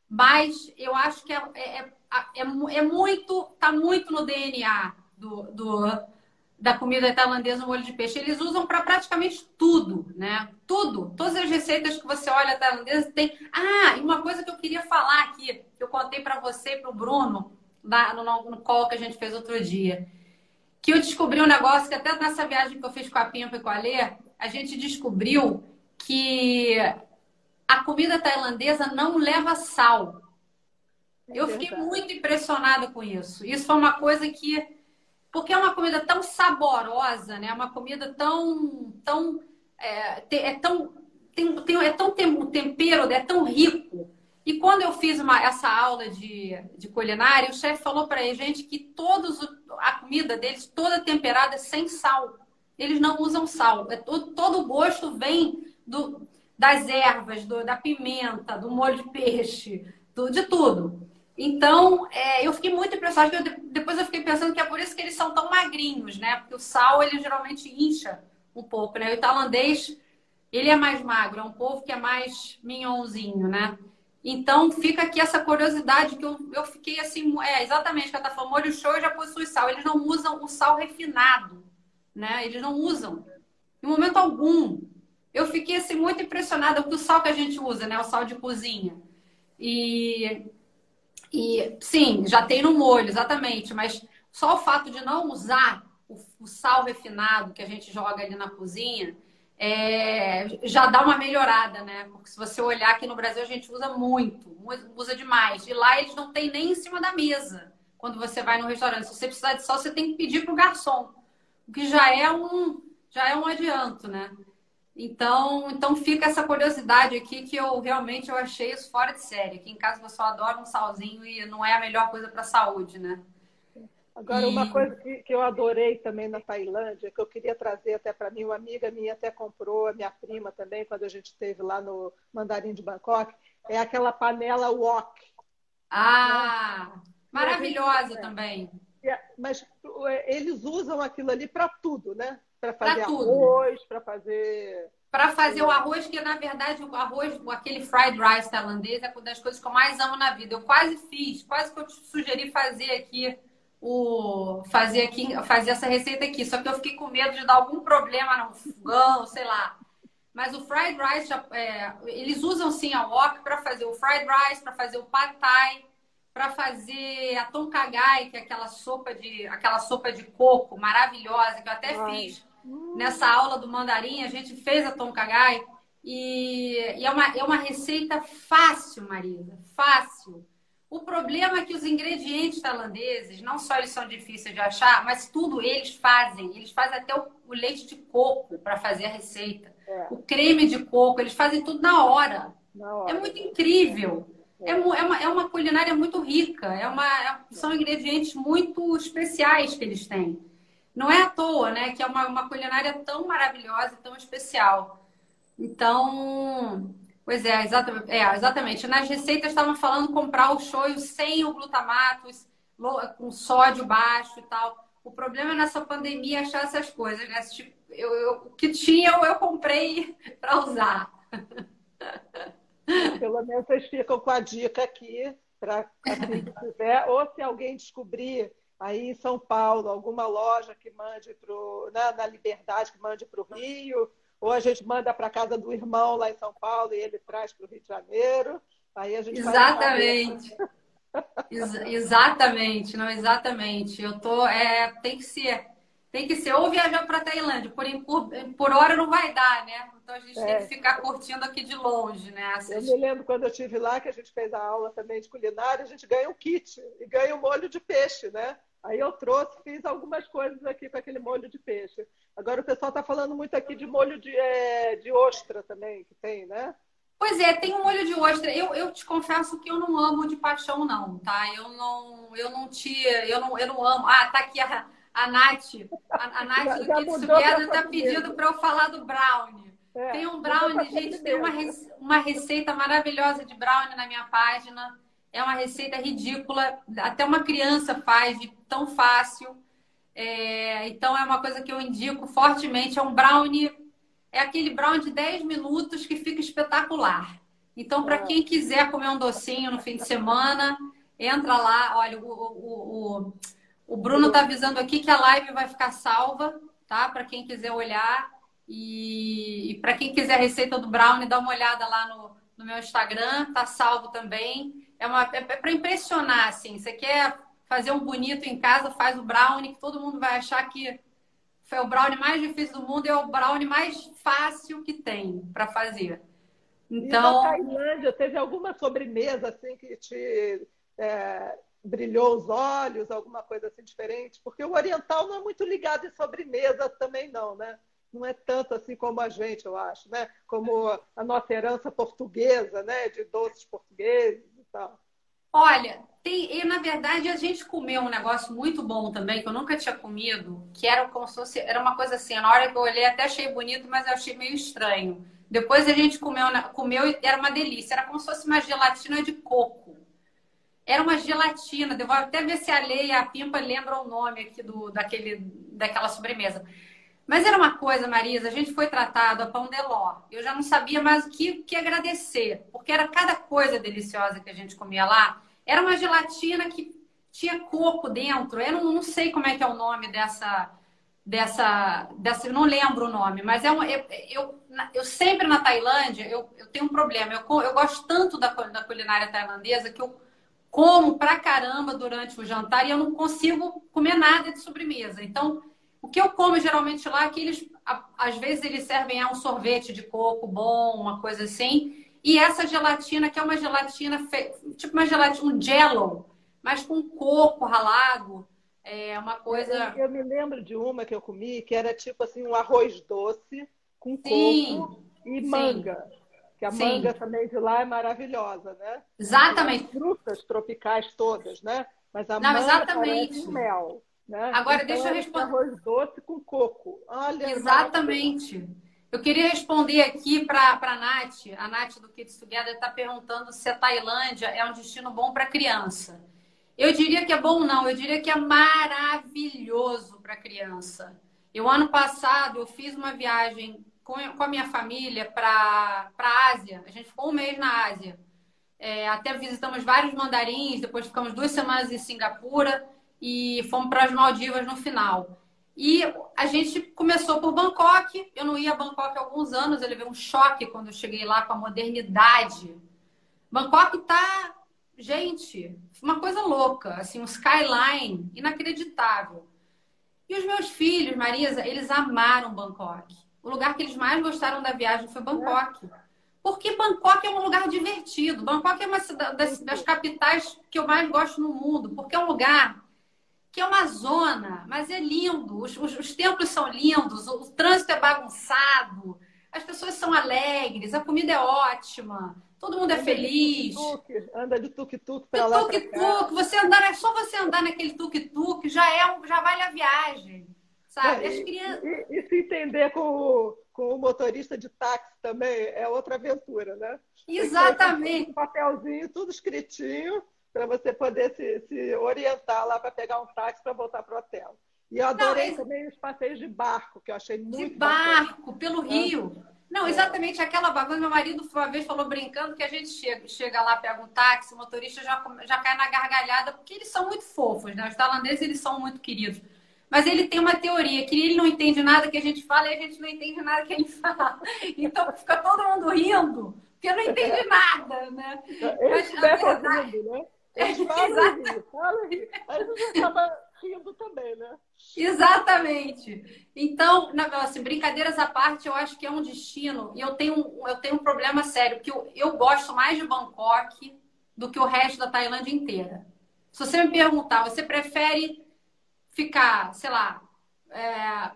Mas eu acho que é, é, é, é, é muito, tá muito no DNA do, do da comida tailandesa, o molho de peixe. Eles usam para praticamente tudo, né? Tudo. Todas as receitas que você olha tailandesa tem. Ah, e uma coisa que eu queria falar aqui, que eu contei para você e para o Bruno, lá no, no call que a gente fez outro dia. Que eu descobri um negócio que até nessa viagem que eu fiz com a Pimpa e com a Lê, a gente descobriu que a comida tailandesa não leva sal. É eu fiquei muito impressionada com isso. Isso foi uma coisa que porque é uma comida tão saborosa, né? Uma comida tão, tão, é, é tão, tem, tem, é tão tem, o tempero é tão rico. E quando eu fiz uma, essa aula de, de culinária, o chefe falou para a gente que todos a comida deles toda temperada é sem sal. Eles não usam sal. É todo, todo o gosto vem do, das ervas, do, da pimenta, do molho de peixe, do, de tudo. Então, é, eu fiquei muito impressionada. Eu, depois eu fiquei pensando que é por isso que eles são tão magrinhos, né? Porque o sal, ele geralmente incha um pouco, né? O tailandês, ele é mais magro. É um povo que é mais minhonzinho, né? Então, fica aqui essa curiosidade que eu, eu fiquei assim... É, exatamente, que ela tá falando. Molho show já possui sal. Eles não usam o sal refinado, né? Eles não usam. Em momento algum. Eu fiquei, assim, muito impressionada com o sal que a gente usa, né? O sal de cozinha. E e sim, já tem no molho, exatamente, mas só o fato de não usar o, o sal refinado que a gente joga ali na cozinha é, já dá uma melhorada, né? Porque se você olhar aqui no Brasil, a gente usa muito, usa demais. E lá eles não tem nem em cima da mesa quando você vai no restaurante. Se você precisar de sal, você tem que pedir para o garçom, o que já é um já é um adianto, né? Então, então fica essa curiosidade aqui que eu realmente eu achei isso fora de série. Aqui em casa eu só adoro um salzinho e não é a melhor coisa para a saúde, né? Agora, e... uma coisa que, que eu adorei também na Tailândia, que eu queria trazer até para mim, uma amiga minha até comprou, a minha prima também, quando a gente esteve lá no Mandarim de Bangkok, é aquela panela wok. Ah, né? maravilhosa gente, também. É, mas é, eles usam aquilo ali para tudo, né? Para fazer arroz, para fazer. Para fazer o arroz, que na verdade o arroz, aquele fried rice tailandês, é uma das coisas que eu mais amo na vida. Eu quase fiz, quase que eu te sugeri fazer aqui o fazer aqui, fazer essa receita aqui. Só que eu fiquei com medo de dar algum problema no fogão, sei lá. Mas o fried rice, é, eles usam sim a wok para fazer o fried rice, para fazer o pad thai, para fazer a tom kagai, que é aquela sopa de aquela sopa de coco maravilhosa que eu até Ai. fiz nessa aula do mandarim, a gente fez a tom kagai e, e, é, uma, é uma receita fácil, Marisa, fácil. O problema é que os ingredientes tailandeses, não só eles são difíceis de achar, mas tudo eles fazem. Eles fazem até o, o leite de coco para fazer a receita. É. O creme de coco, eles fazem tudo na hora. Na hora. É muito incrível. É, é, uma, é uma culinária muito rica. É uma, é, são ingredientes muito especiais que eles têm. Não é à toa, né? Que é uma, uma culinária tão maravilhosa, tão especial. Então, pois é, exatamente. É, exatamente. Nas receitas estavam falando comprar o shoyu sem o glutamato, com sódio baixo e tal. O problema é nessa pandemia achar essas coisas, né? Tipo, eu, eu, o que tinha eu, comprei (laughs) para usar. Pelo menos vocês ficam com a dica aqui para quem quiser, ou se alguém descobrir aí em São Paulo, alguma loja que mande pro, né, na Liberdade, que mande para o Rio, ou a gente manda para casa do irmão lá em São Paulo e ele traz para o Rio de Janeiro. Aí a gente Exatamente. Ex exatamente, não exatamente. Eu tô, é, tem que ser, tem que ser ou viajar para Tailândia, por, por, por hora não vai dar, né? Então a gente é. tem que ficar curtindo aqui de longe, né? Eu me lembro quando eu estive lá, que a gente fez a aula também de culinária, a gente ganha um kit e ganha um molho de peixe, né? Aí eu trouxe, fiz algumas coisas aqui com aquele molho de peixe. Agora o pessoal está falando muito aqui de molho de, é, de ostra também, que tem, né? Pois é, tem um molho de ostra. Eu, eu te confesso que eu não amo de paixão, não, tá? Eu não, eu não te, eu não, eu não amo. Ah, tá aqui a, a Nath, a, a Nath do Kids Together tá pedindo para eu falar do brownie. É, tem um brownie, gente, tem uma, uma receita maravilhosa de brownie na minha página. É uma receita ridícula, até uma criança faz de tão fácil. É, então é uma coisa que eu indico fortemente. É um brownie é aquele brown de 10 minutos que fica espetacular. Então, para quem quiser comer um docinho no fim de semana, entra lá. Olha, o, o, o, o Bruno está avisando aqui que a live vai ficar salva, tá? Para quem quiser olhar. E, e para quem quiser a receita do brownie, dá uma olhada lá no, no meu Instagram, tá salvo também. É, uma, é, é para impressionar, assim. Você quer fazer um bonito em casa, faz o brownie, que todo mundo vai achar que foi o brownie mais difícil do mundo é o brownie mais fácil que tem para fazer. Então, e na Tailândia, teve alguma sobremesa assim que te é, brilhou os olhos, alguma coisa assim diferente? Porque o oriental não é muito ligado em sobremesa também não, né? Não é tanto assim como a gente, eu acho, né? Como a nossa herança portuguesa, né? De doces portugueses e tal. Olha, tem, e na verdade a gente comeu um negócio muito bom também, que eu nunca tinha comido, que era como se fosse, era uma coisa assim, na hora que eu olhei até achei bonito, mas eu achei meio estranho. Depois a gente comeu, comeu e era uma delícia, era como se fosse uma gelatina de coco. Era uma gelatina, eu vou até ver se a Lei e a Pimpa lembram o nome aqui do, daquele, daquela sobremesa. Mas era uma coisa, Marisa, a gente foi tratado a pão de ló. Eu já não sabia mais o que, que agradecer, porque era cada coisa deliciosa que a gente comia lá. Era uma gelatina que tinha coco dentro. Eu não, não sei como é que é o nome dessa, dessa, dessa eu não lembro o nome, mas é um, eu, eu, eu sempre na Tailândia eu, eu tenho um problema. Eu, eu gosto tanto da, da culinária tailandesa que eu como pra caramba durante o jantar e eu não consigo comer nada de sobremesa. Então, o que eu como geralmente lá é que eles, às vezes, eles servem é um sorvete de coco bom, uma coisa assim. E essa gelatina, que é uma gelatina, tipo uma gelatina, um jello, mas com coco ralado. É uma coisa. Eu, eu, me lembro de uma que eu comi que era tipo assim um arroz doce com sim, coco e sim. manga. Que a sim. manga também de lá é maravilhosa, né? Exatamente. As frutas tropicais todas, né? Mas a Não, manga exatamente. mel. Né? Agora, então, deixa eu responder. Arroz doce com coco. Olha, Exatamente. Eu queria responder aqui para a Nath. A Nath do Kids Together está perguntando se a Tailândia é um destino bom para criança. Eu diria que é bom, não. Eu diria que é maravilhoso para criança. Eu, ano passado, eu fiz uma viagem com, com a minha família para a Ásia. A gente ficou um mês na Ásia. É, até visitamos vários mandarins, depois ficamos duas semanas em Singapura e fomos para as Maldivas no final. E a gente começou por Bangkok. Eu não ia a Bangkok há alguns anos, eu levei um choque quando eu cheguei lá com a modernidade. Bangkok tá, gente, uma coisa louca, assim, um skyline inacreditável. E os meus filhos, Marisa, eles amaram Bangkok. O lugar que eles mais gostaram da viagem foi Bangkok. Porque Bangkok é um lugar divertido. Bangkok é uma das, das capitais que eu mais gosto no mundo, porque é um lugar que é uma zona, mas é lindo. Os, os, os templos são lindos, o, o, trânsito é bagunçado, as pessoas são alegres, a comida é ótima, todo mundo é anda feliz. De tuk -tuk, anda de tuk-tuk para lá. Tuk-tuk, você andar, é só você andar naquele tuk-tuk já é um, já vale a viagem. Sabe? É, crianças... e, e, se entender com o, com o motorista de táxi também é outra aventura, né? Exatamente. Um papelzinho, tudo escritinho para você poder se, se orientar lá para pegar um táxi para voltar para o hotel. E eu adorei Não, também os passeios de barco, que eu achei muito De barco, bacana. pelo rio. Não, é. exatamente aquela bagunça. Meu marido uma vez falou brincando que a gente chega, chega lá, pega um táxi, o motorista já, já cai na gargalhada, porque eles são muito fofos, né? Os tailandeses, eles são muito queridos. Mas ele tem uma teoria que ele não entende nada que a gente fala e a gente não entende nada que ele (laughs) fala. Então fica todo mundo rindo, porque não entende nada, né? Mas, na verdade, né? Eles falam rir, falam e rir. Aí você acaba rindo também, né? Exatamente. Então, assim, brincadeiras à parte, eu acho que é um destino. E eu tenho, eu tenho um problema sério, que eu, eu gosto mais de Bangkok do que o resto da Tailândia inteira. Se você me perguntar, você prefere ficar, sei lá, é,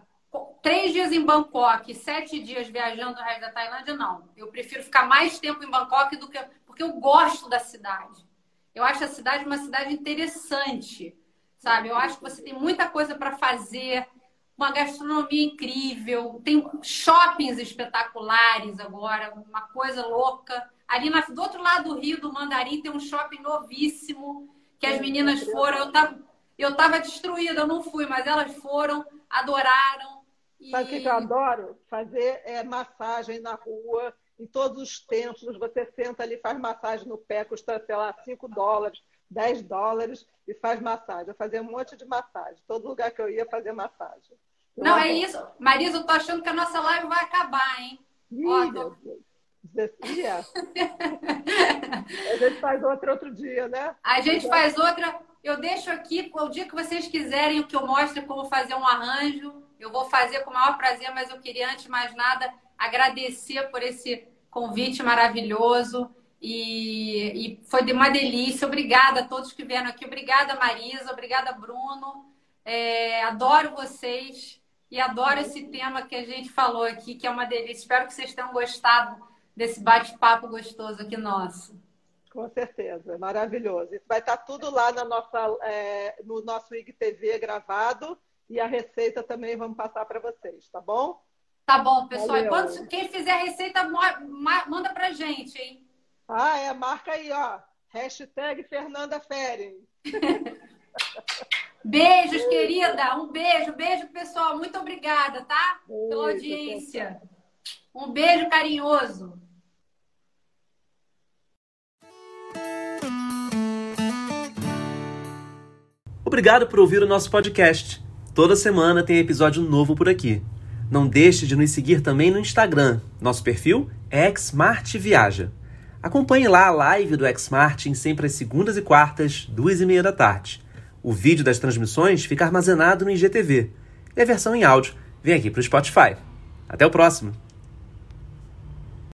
três dias em Bangkok, sete dias viajando o resto da Tailândia, não. Eu prefiro ficar mais tempo em Bangkok do que. Porque eu gosto da cidade. Eu acho a cidade uma cidade interessante, sabe? Eu acho que você tem muita coisa para fazer, uma gastronomia incrível, tem shoppings espetaculares agora, uma coisa louca. Ali na, do outro lado do Rio do Mandarim tem um shopping novíssimo que as meninas foram. Eu tava, eu tava destruída, eu não fui, mas elas foram, adoraram. E... Sabe o que eu adoro? Fazer é, massagem na rua, em todos os templos. Você senta ali, faz massagem no pé, custa, sei lá, 5 dólares, 10 dólares, e faz massagem. Eu fazia um monte de massagem. Todo lugar que eu ia, fazer massagem. Eu não, adoro. é isso. Marisa, eu tô achando que a nossa live vai acabar, hein? Ih, Ó, tô... Descia. (laughs) a gente faz outra outro dia, né? A gente faz outra. Eu deixo aqui, o dia que vocês quiserem, que eu mostre como fazer um arranjo, eu vou fazer com o maior prazer, mas eu queria, antes de mais nada, agradecer por esse convite maravilhoso. E, e foi de uma delícia. Obrigada a todos que vieram aqui. Obrigada, Marisa. Obrigada, Bruno. É, adoro vocês e adoro esse tema que a gente falou aqui, que é uma delícia. Espero que vocês tenham gostado desse bate-papo gostoso aqui nosso. Com certeza, maravilhoso. Isso vai estar tudo lá na nossa, é, no nosso IGTV gravado e a receita também vamos passar para vocês, tá bom? Tá bom, pessoal. Quando, quem fizer a receita, manda pra gente, hein? Ah, é, marca aí, ó. Hashtag Fernanda Feren. (laughs) Beijos, querida. Um beijo, beijo, pessoal. Muito obrigada, tá? Beijo, Pela audiência. Um beijo carinhoso. Obrigado por ouvir o nosso podcast. Toda semana tem episódio novo por aqui. Não deixe de nos seguir também no Instagram. Nosso perfil é Viaja. Acompanhe lá a live do Xmartin sempre às segundas e quartas, duas e meia da tarde. O vídeo das transmissões fica armazenado no IGTV. E a versão em áudio vem aqui para o Spotify. Até o próximo!